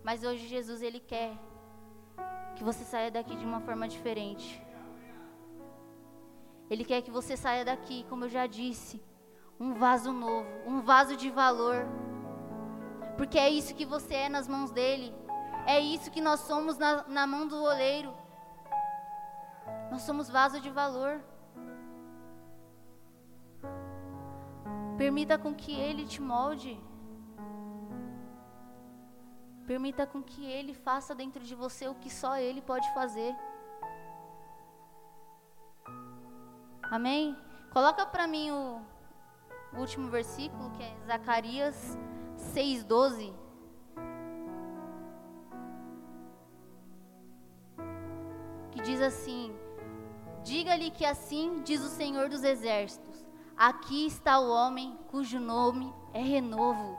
[SPEAKER 8] Mas hoje Jesus ele quer que você saia daqui de uma forma diferente. Ele quer que você saia daqui, como eu já disse, um vaso novo, um vaso de valor. Porque é isso que você é nas mãos dele. É isso que nós somos na, na mão do oleiro. Nós somos vaso de valor. Permita com que ele te molde. Permita com que ele faça dentro de você o que só ele pode fazer. Amém? Coloca para mim o, último versículo, que é Zacarias 6:12. Que diz assim: Diga-lhe que assim diz o Senhor dos exércitos: Aqui está o homem cujo nome é renovo.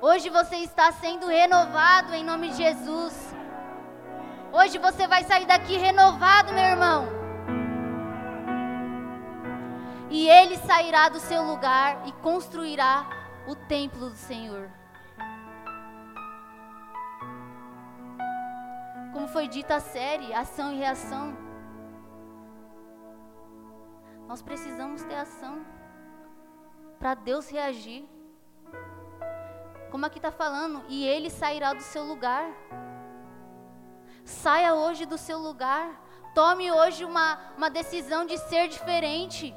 [SPEAKER 8] Hoje você está sendo renovado em nome de Jesus. Hoje você vai sair daqui renovado, meu irmão. E ele sairá do seu lugar e construirá o templo do Senhor. Como foi dita a série, ação e reação. Nós precisamos ter ação para Deus reagir. Como aqui está falando, e ele sairá do seu lugar. Saia hoje do seu lugar. Tome hoje uma, uma decisão de ser diferente.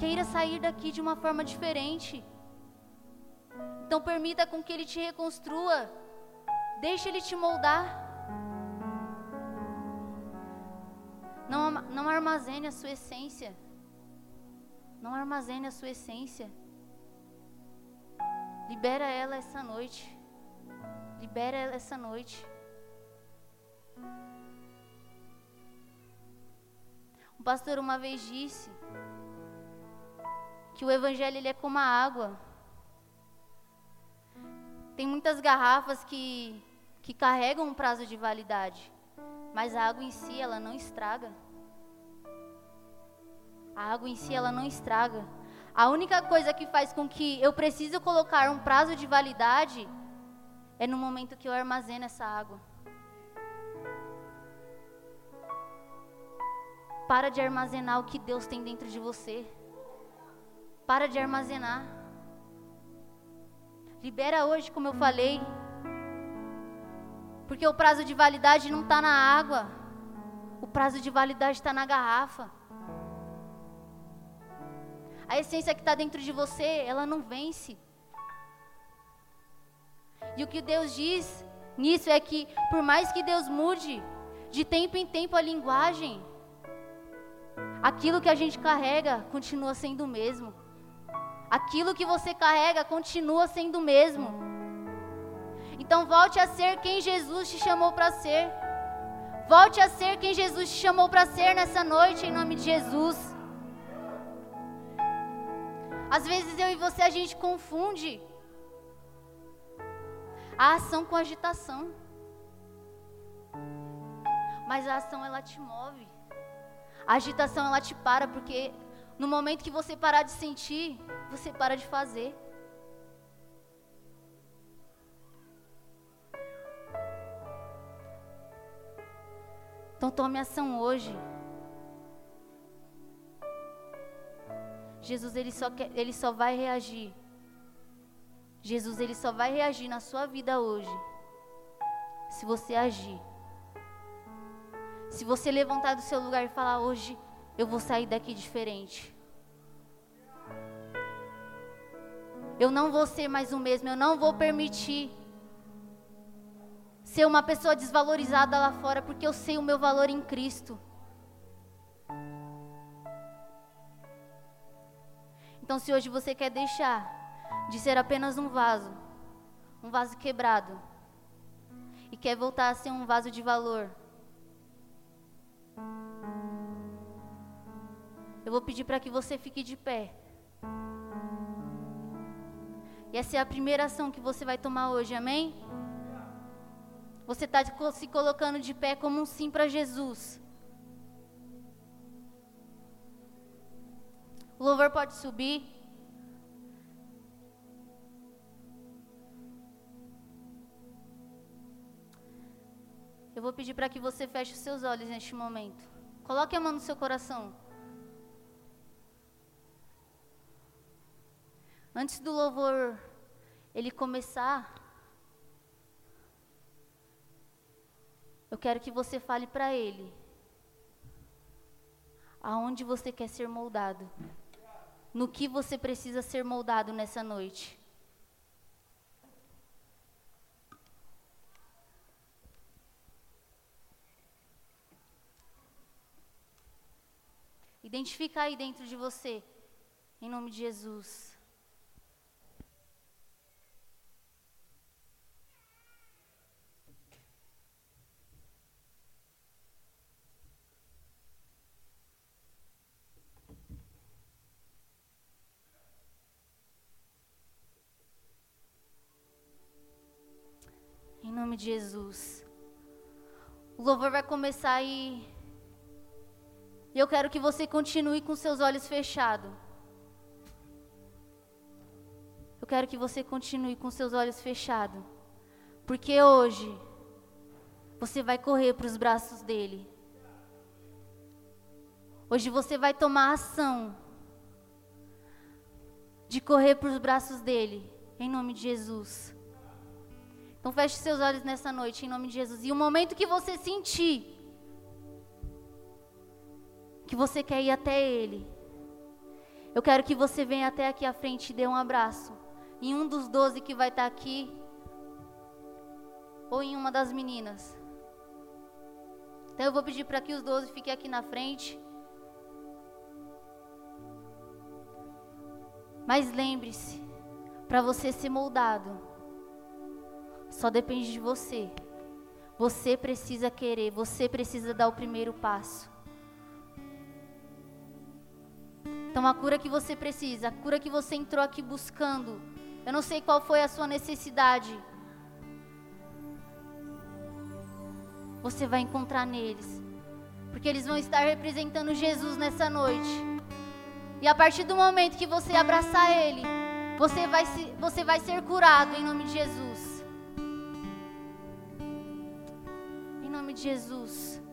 [SPEAKER 8] Queira sair daqui de uma forma diferente. Então permita com que ele te reconstrua. Deixe ele te moldar. Não, não armazene a sua essência. Não armazene a sua essência. Libera ela essa noite. Libera ela essa noite. Um pastor uma vez disse que o evangelho ele é como a água. Tem muitas garrafas que, que carregam um prazo de validade, mas a água em si ela não estraga. A água em si ela não estraga. A única coisa que faz com que eu precise colocar um prazo de validade é no momento que eu armazeno essa água. Para de armazenar o que Deus tem dentro de você. Para de armazenar. Libera hoje, como eu falei. Porque o prazo de validade não está na água. O prazo de validade está na garrafa. A essência que está dentro de você, ela não vence. E o que Deus diz nisso é que, por mais que Deus mude, de tempo em tempo a linguagem, aquilo que a gente carrega continua sendo o mesmo. Aquilo que você carrega continua sendo o mesmo. Então volte a ser quem Jesus te chamou para ser. Volte a ser quem Jesus te chamou para ser nessa noite, em nome de Jesus. Às vezes eu e você a gente confunde a ação com a agitação. Mas a ação ela te move. A agitação ela te para porque no momento que você parar de sentir, você para de fazer. Então tome ação hoje. Jesus ele só, quer, ele só vai reagir. Jesus ele só vai reagir na sua vida hoje. Se você agir. Se você levantar do seu lugar e falar hoje, eu vou sair daqui diferente. Eu não vou ser mais o mesmo, eu não vou permitir ser uma pessoa desvalorizada lá fora, porque eu sei o meu valor em Cristo. Então, se hoje você quer deixar de ser apenas um vaso, um vaso quebrado, e quer voltar a ser um vaso de valor, eu vou pedir para que você fique de pé. E essa é a primeira ação que você vai tomar hoje, amém? Você está se colocando de pé como um sim para Jesus. Louvor pode subir. Eu vou pedir para que você feche os seus olhos neste momento. Coloque a mão no seu coração. Antes do louvor ele começar, eu quero que você fale para ele aonde você quer ser moldado, no que você precisa ser moldado nessa noite. Identifica aí dentro de você, em nome de Jesus. Em nome de Jesus. O louvor vai começar. E eu quero que você continue com seus olhos fechados. Eu quero que você continue com seus olhos fechados. Porque hoje você vai correr para os braços dele. Hoje você vai tomar ação de correr para os braços dele, em nome de Jesus. Então feche seus olhos nessa noite, em nome de Jesus. E o momento que você sentir que você quer ir até Ele, eu quero que você venha até aqui à frente e dê um abraço. Em um dos doze que vai estar aqui, ou em uma das meninas. Então eu vou pedir para que os doze fiquem aqui na frente. Mas lembre-se, para você ser moldado, só depende de você. Você precisa querer, você precisa dar o primeiro passo. Então a cura que você precisa, a cura que você entrou aqui buscando, eu não sei qual foi a sua necessidade. Você vai encontrar neles. Porque eles vão estar representando Jesus nessa noite. E a partir do momento que você abraçar Ele, você vai, se, você vai ser curado em nome de Jesus. Nome de Jesus.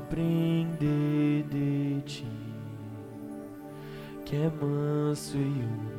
[SPEAKER 2] Aprender de ti, que é manso e humilde.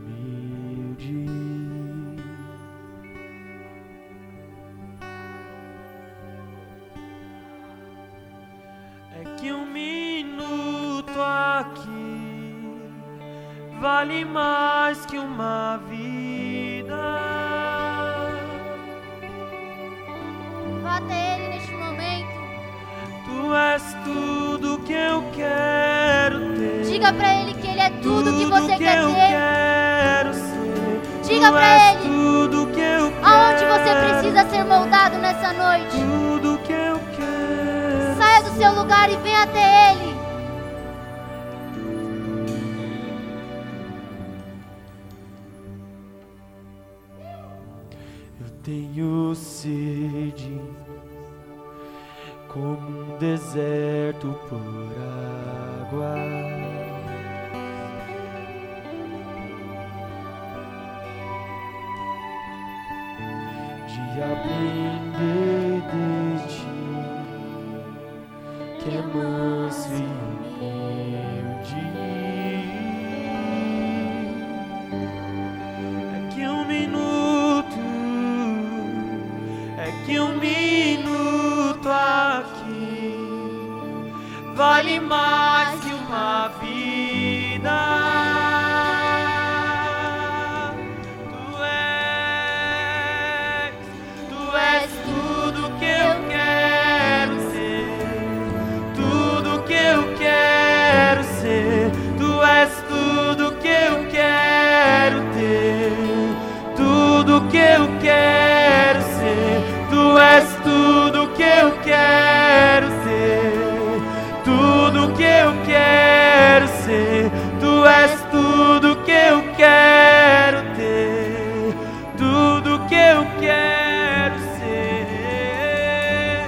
[SPEAKER 2] Que eu quero ser,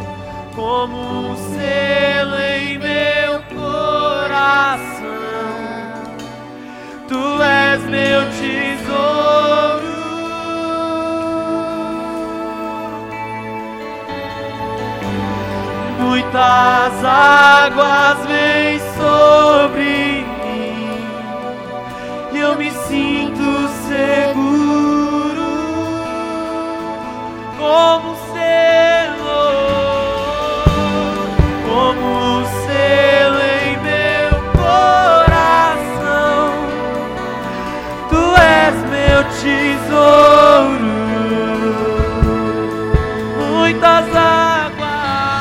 [SPEAKER 9] como um selo em meu coração. Tu és meu tesouro. Muitas águas vêm sobre mim e eu me sinto seguro como um selo, como um selo em meu coração. Tu és meu tesouro. Muitas águas,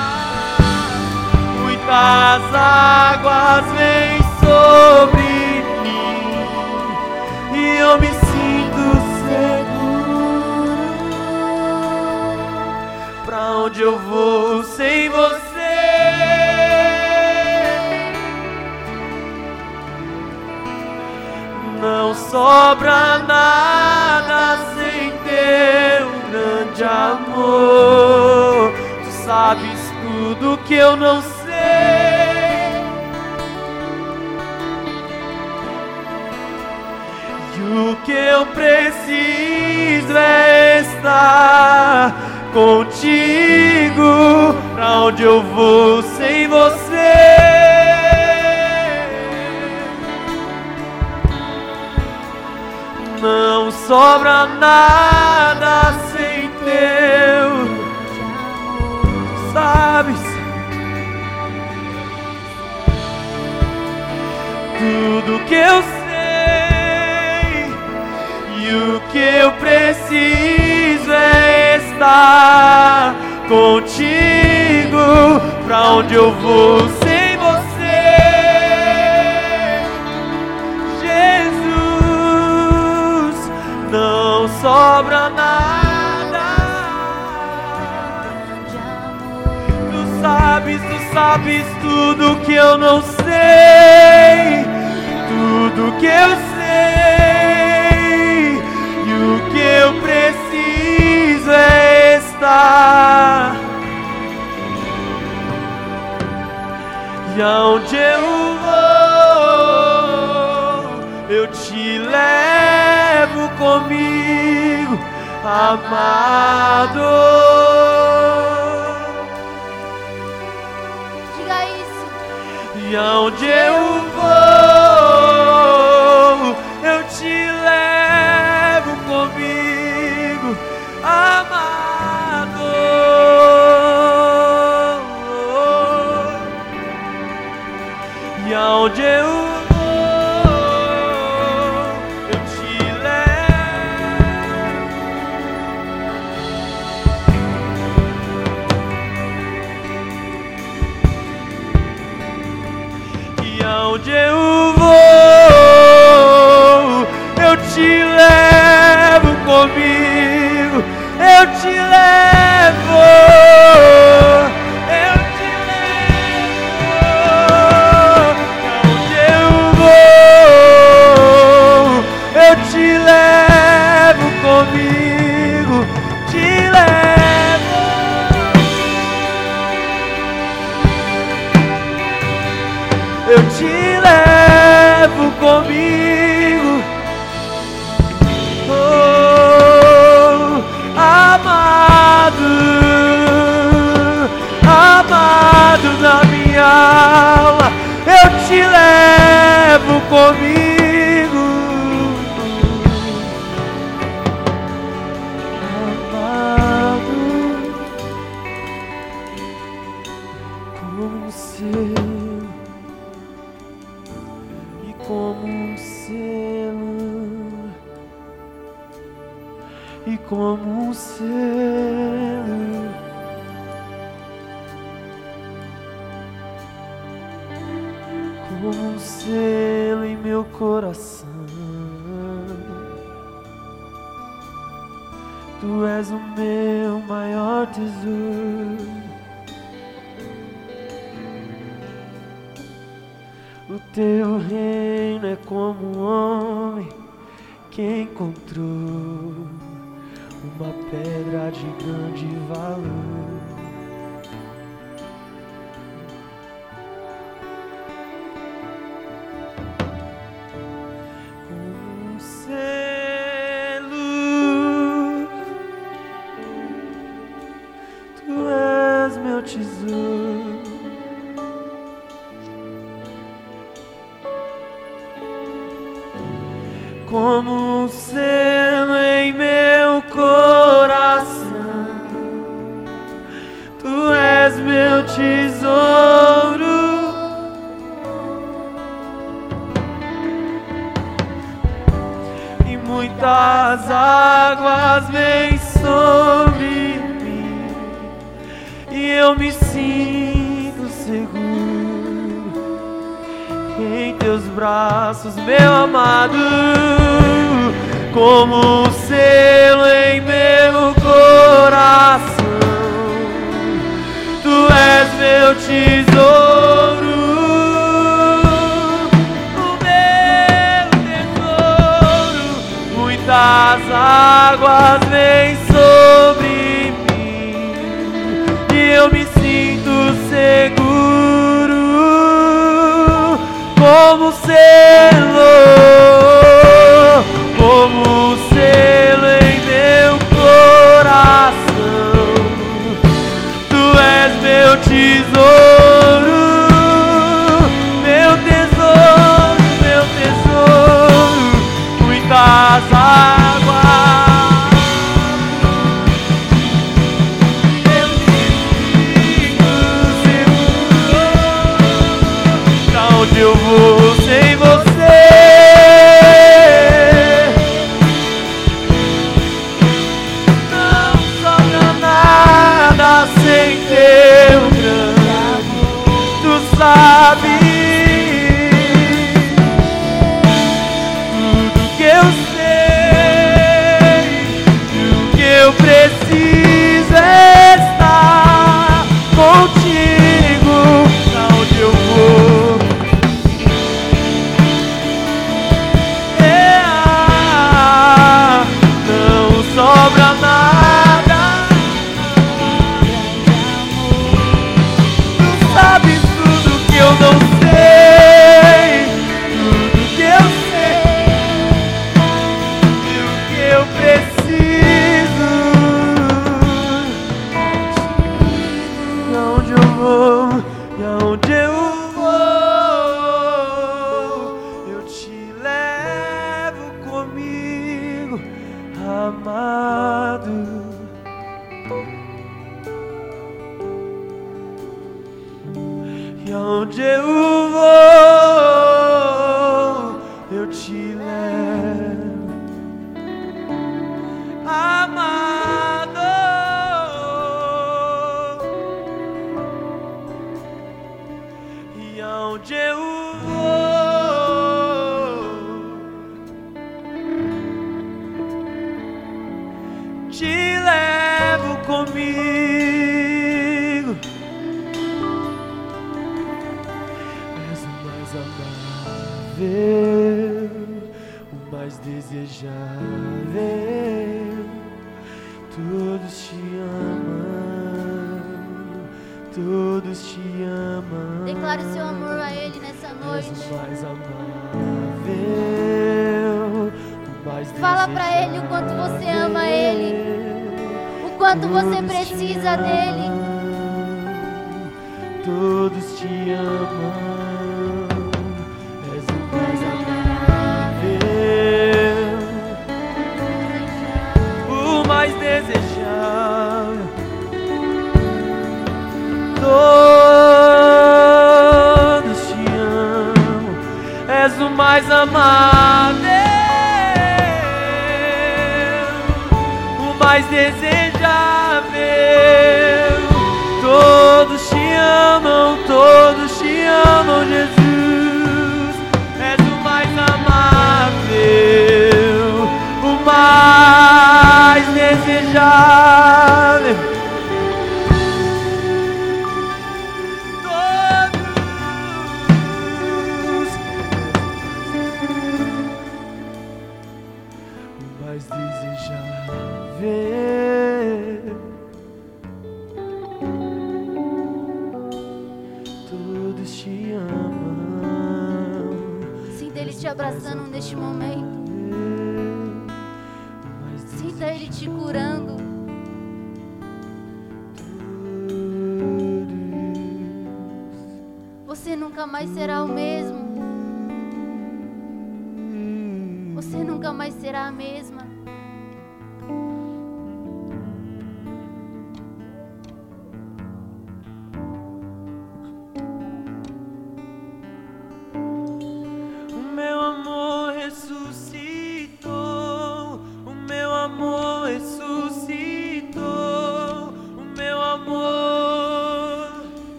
[SPEAKER 9] muitas águas vêm sobre mim e eu me onde eu vou sem você? Não sobra nada sem teu grande amor. Tu sabes tudo que eu não sei. E o que eu preciso é estar contigo. Pra onde eu vou sem você? Não sobra nada sem teu. Sabes? Tudo que eu sei e o que eu preciso é contigo. Pra onde eu vou sem você? Jesus, não sobra nada. Tu sabes, tu sabes tudo que eu não sei, tudo que eu sei, estar. E aonde eu vou, eu te levo comigo, amado.
[SPEAKER 8] Diga isso.
[SPEAKER 9] E aonde eu vou, E aonde eu vou, eu te levo. E aonde eu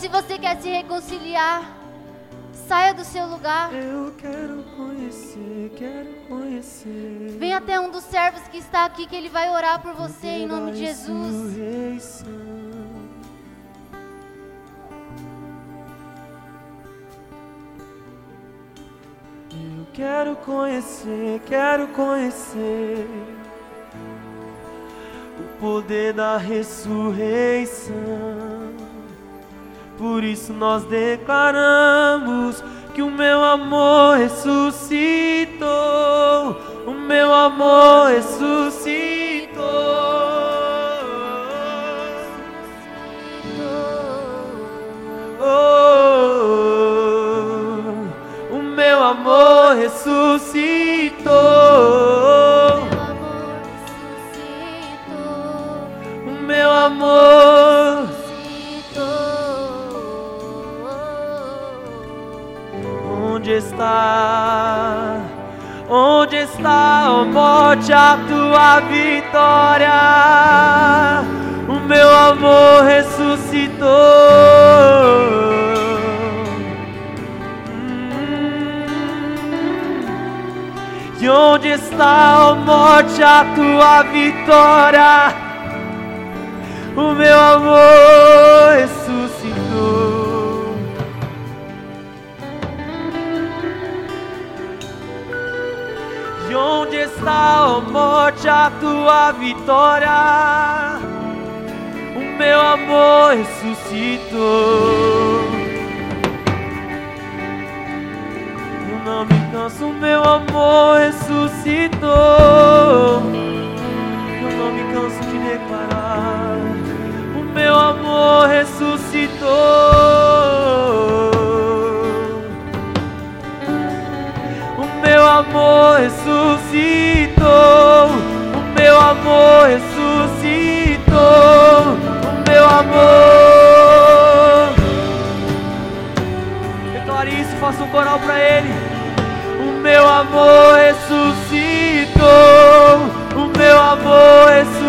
[SPEAKER 8] se você quer se reconciliar, saia do seu lugar.
[SPEAKER 10] Eu quero conhecer, quero conhecer.
[SPEAKER 8] Vem até um dos servos que está aqui que ele vai orar por você em nome de Jesus.
[SPEAKER 10] Ressurreição. Eu quero conhecer, quero conhecer o poder da ressurreição. Por isso nós declaramos que o meu amor ressuscitou, o meu amor ressuscitou. Oh, o meu amor ressuscitou. O meu amor Onde está? Onde está, ó morte, a tua vitória? O meu amor ressuscitou. E onde está, ó morte, a tua vitória? O meu amor ressuscitou. Está, ó morte, a tua vitória? O meu amor ressuscitou. Eu não me canso, meu amor ressuscitou. Eu não me canso de declarar: o meu amor ressuscitou. Meu amor ressuscitou. O meu amor ressuscitou. O meu amor. Declare isso, faça um coral pra ele. O meu amor ressuscitou. O meu amor ressuscitou.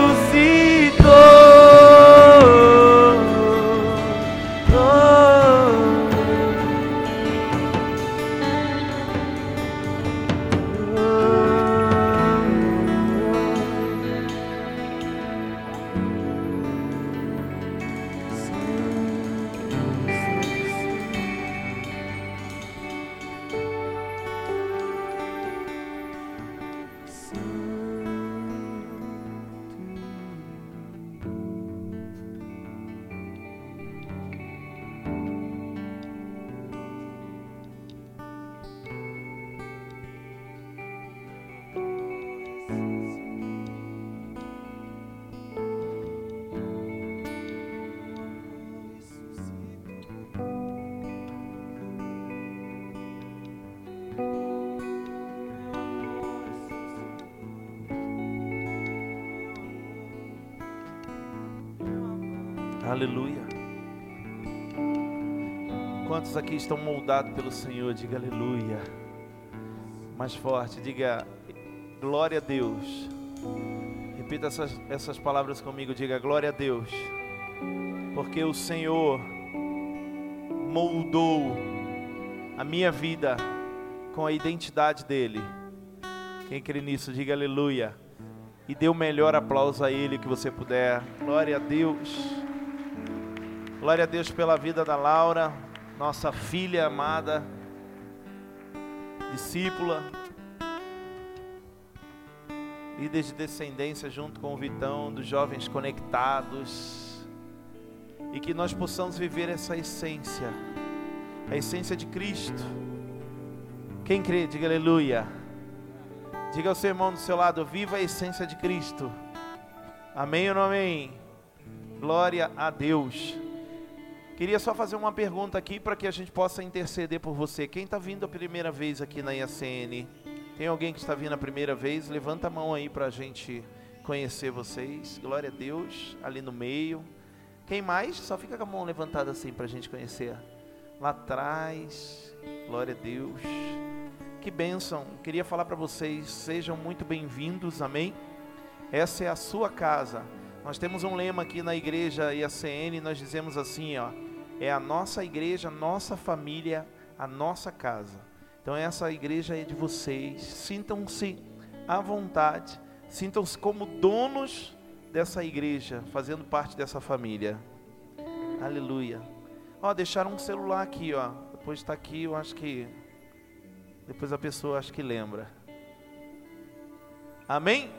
[SPEAKER 1] Aqui estão moldados pelo Senhor? Diga aleluia. Mais forte, diga glória a Deus. Repita essas, essas palavras comigo, diga glória a Deus. Porque o Senhor moldou a minha vida com a identidade dele. Quem crê nisso, diga aleluia. E dê o melhor aplauso a ele que você puder. Glória a Deus. Glória a Deus pela vida da Laura, nossa filha amada, discípula, líder de descendência junto com o Vitão, dos jovens conectados, e que nós possamos viver essa essência, a essência de Cristo. Quem crê, diga aleluia. Diga ao seu irmão do seu lado: viva a essência de Cristo. Amém ou não amém? Glória a Deus. Queria só fazer uma pergunta aqui para que a gente possa interceder por você. Quem está vindo a primeira vez aqui na IACN? Tem alguém que está vindo a primeira vez? Levanta a mão aí para a gente conhecer vocês. Glória a Deus. Ali no meio. Quem mais? Só fica com a mão levantada assim para a gente conhecer. Lá atrás. Glória a Deus. Que bênção. Queria falar para vocês. Sejam muito bem-vindos. Amém? Essa é a sua casa. Nós temos um lema aqui na igreja IACN, nós dizemos assim, ó, é a nossa igreja, a nossa família, a nossa casa. Então essa igreja é de vocês. Sintam-se à vontade, sintam-se como donos dessa igreja, fazendo parte dessa família. Aleluia. Ó, deixaram um celular aqui, ó. Depois está aqui, eu acho que depois a pessoa acho que lembra. Amém?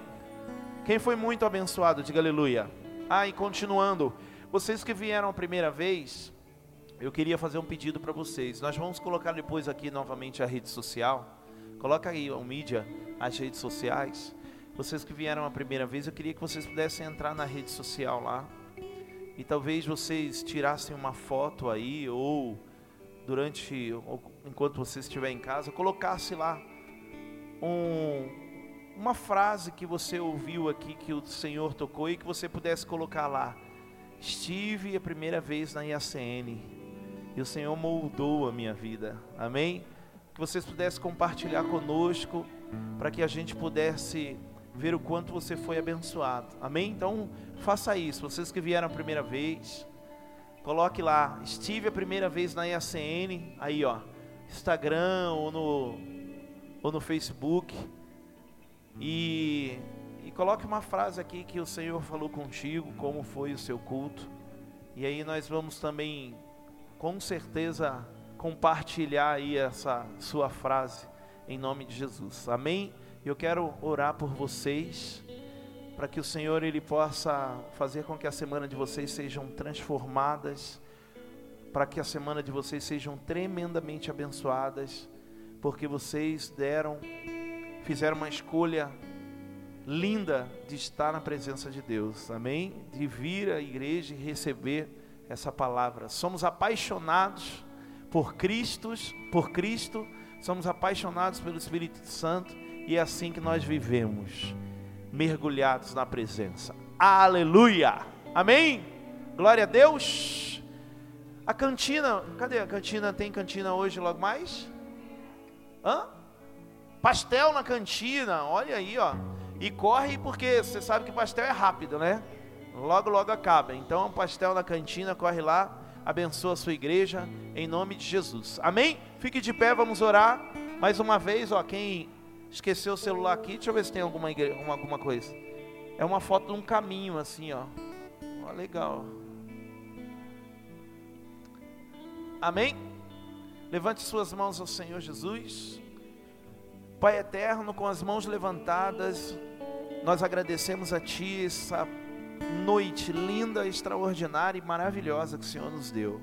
[SPEAKER 1] Quem foi muito abençoado, diga aleluia. Ah, e continuando, vocês que vieram a primeira vez, eu queria fazer um pedido para vocês. Nós vamos colocar depois aqui novamente a rede social. Coloca aí o mídia, as redes sociais. Vocês que vieram a primeira vez, eu queria que vocês pudessem entrar na rede social lá. E talvez vocês tirassem uma foto aí ou durante ou enquanto você estiver em casa, colocasse lá um uma frase que você ouviu aqui que o Senhor tocou e que você pudesse colocar lá. Estive a primeira vez na IACN e o Senhor moldou a minha vida. Amém? Que vocês pudessem compartilhar conosco para que a gente pudesse ver o quanto você foi abençoado. Amém? Então, faça isso. Vocês que vieram a primeira vez, coloque lá. Estive a primeira vez na IACN, aí ó, Instagram ou no ou no Facebook e, e coloque uma frase aqui que o Senhor falou contigo, como foi o seu culto. E aí nós vamos também, com certeza, compartilhar aí essa sua frase em nome de Jesus. Amém? Eu quero orar por vocês para que o Senhor ele possa fazer com que a semana de vocês sejam transformadas, para que a semana de vocês sejam tremendamente abençoadas, porque vocês deram fizeram uma escolha linda de estar na presença de Deus, amém? De vir à igreja e receber essa palavra. Somos apaixonados por Cristo, por Cristo, somos apaixonados pelo Espírito Santo e é assim que nós vivemos, mergulhados na presença. Aleluia! Amém? Glória a Deus. A cantina, cadê a cantina? Tem cantina hoje logo mais? Hã? Pastel na cantina, olha aí, ó. E corre porque você sabe que pastel é rápido, né? Logo, logo acaba. Então, pastel na cantina, corre lá, abençoa a sua igreja, em nome de Jesus. Amém? Fique de pé, vamos orar. Mais uma vez, ó, quem esqueceu o celular aqui, deixa eu ver se tem alguma, igreja, alguma coisa. É uma foto de um caminho, assim, ó. Ó, legal. Amém? Levante suas mãos ao Senhor Jesus. Pai eterno, com as mãos levantadas, nós agradecemos a Ti essa noite linda, extraordinária e maravilhosa que o Senhor nos deu.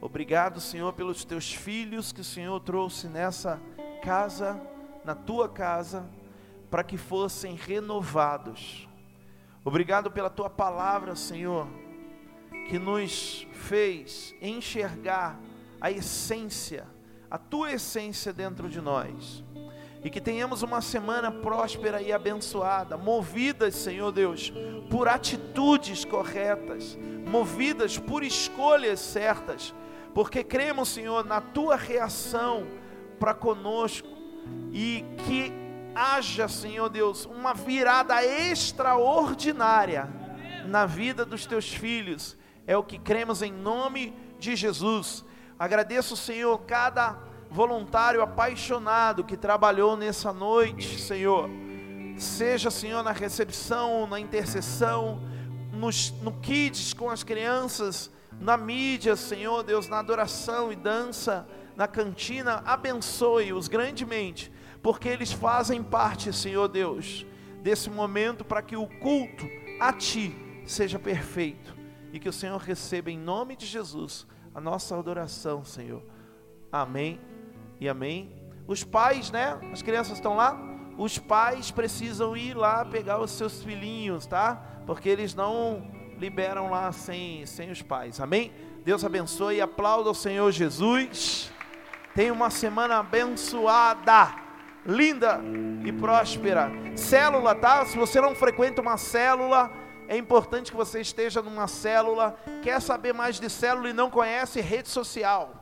[SPEAKER 1] Obrigado, Senhor, pelos Teus filhos que o Senhor trouxe nessa casa, na Tua casa, para que fossem renovados. Obrigado pela Tua palavra, Senhor, que nos fez enxergar a essência, a Tua essência dentro de nós. E que tenhamos uma semana próspera e abençoada, movidas, Senhor Deus, por atitudes corretas, movidas por escolhas certas, porque cremos, Senhor, na tua reação para conosco e que haja, Senhor Deus, uma virada extraordinária na vida dos teus filhos. É o que cremos em nome de Jesus. Agradeço, Senhor, cada voluntário apaixonado que trabalhou nessa noite, Senhor. Seja, Senhor, na recepção, na intercessão, nos, no kids com as crianças, na mídia, Senhor Deus, na adoração e dança, na cantina, abençoe-os grandemente, porque eles fazem parte, Senhor Deus, desse momento para que o culto a Ti seja perfeito e que o Senhor receba em nome de Jesus a nossa adoração, Senhor. Amém e amém. Os pais, né? As crianças estão lá? Os pais precisam ir lá pegar os seus filhinhos, tá? Porque eles não liberam lá sem, sem os pais. Amém? Deus abençoe e aplauda o Senhor Jesus. Tenha uma semana abençoada, linda e próspera. Célula, tá? Se você não frequenta uma célula, é importante que você esteja numa célula. Quer saber mais de célula e não conhece rede social?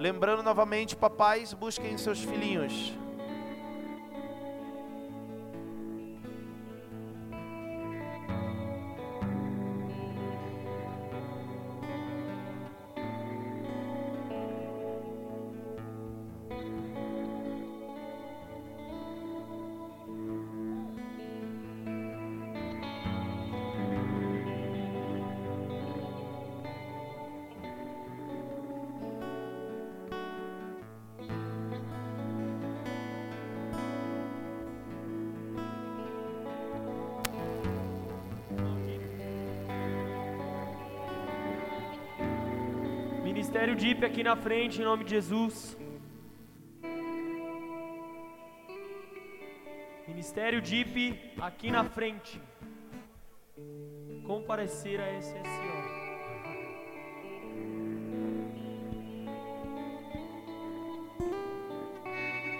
[SPEAKER 1] Lembrando novamente, papais, busquem seus filhinhos.
[SPEAKER 5] DIP aqui na frente, em nome de Jesus. Ministério DIP aqui na frente. Comparecer a SSO.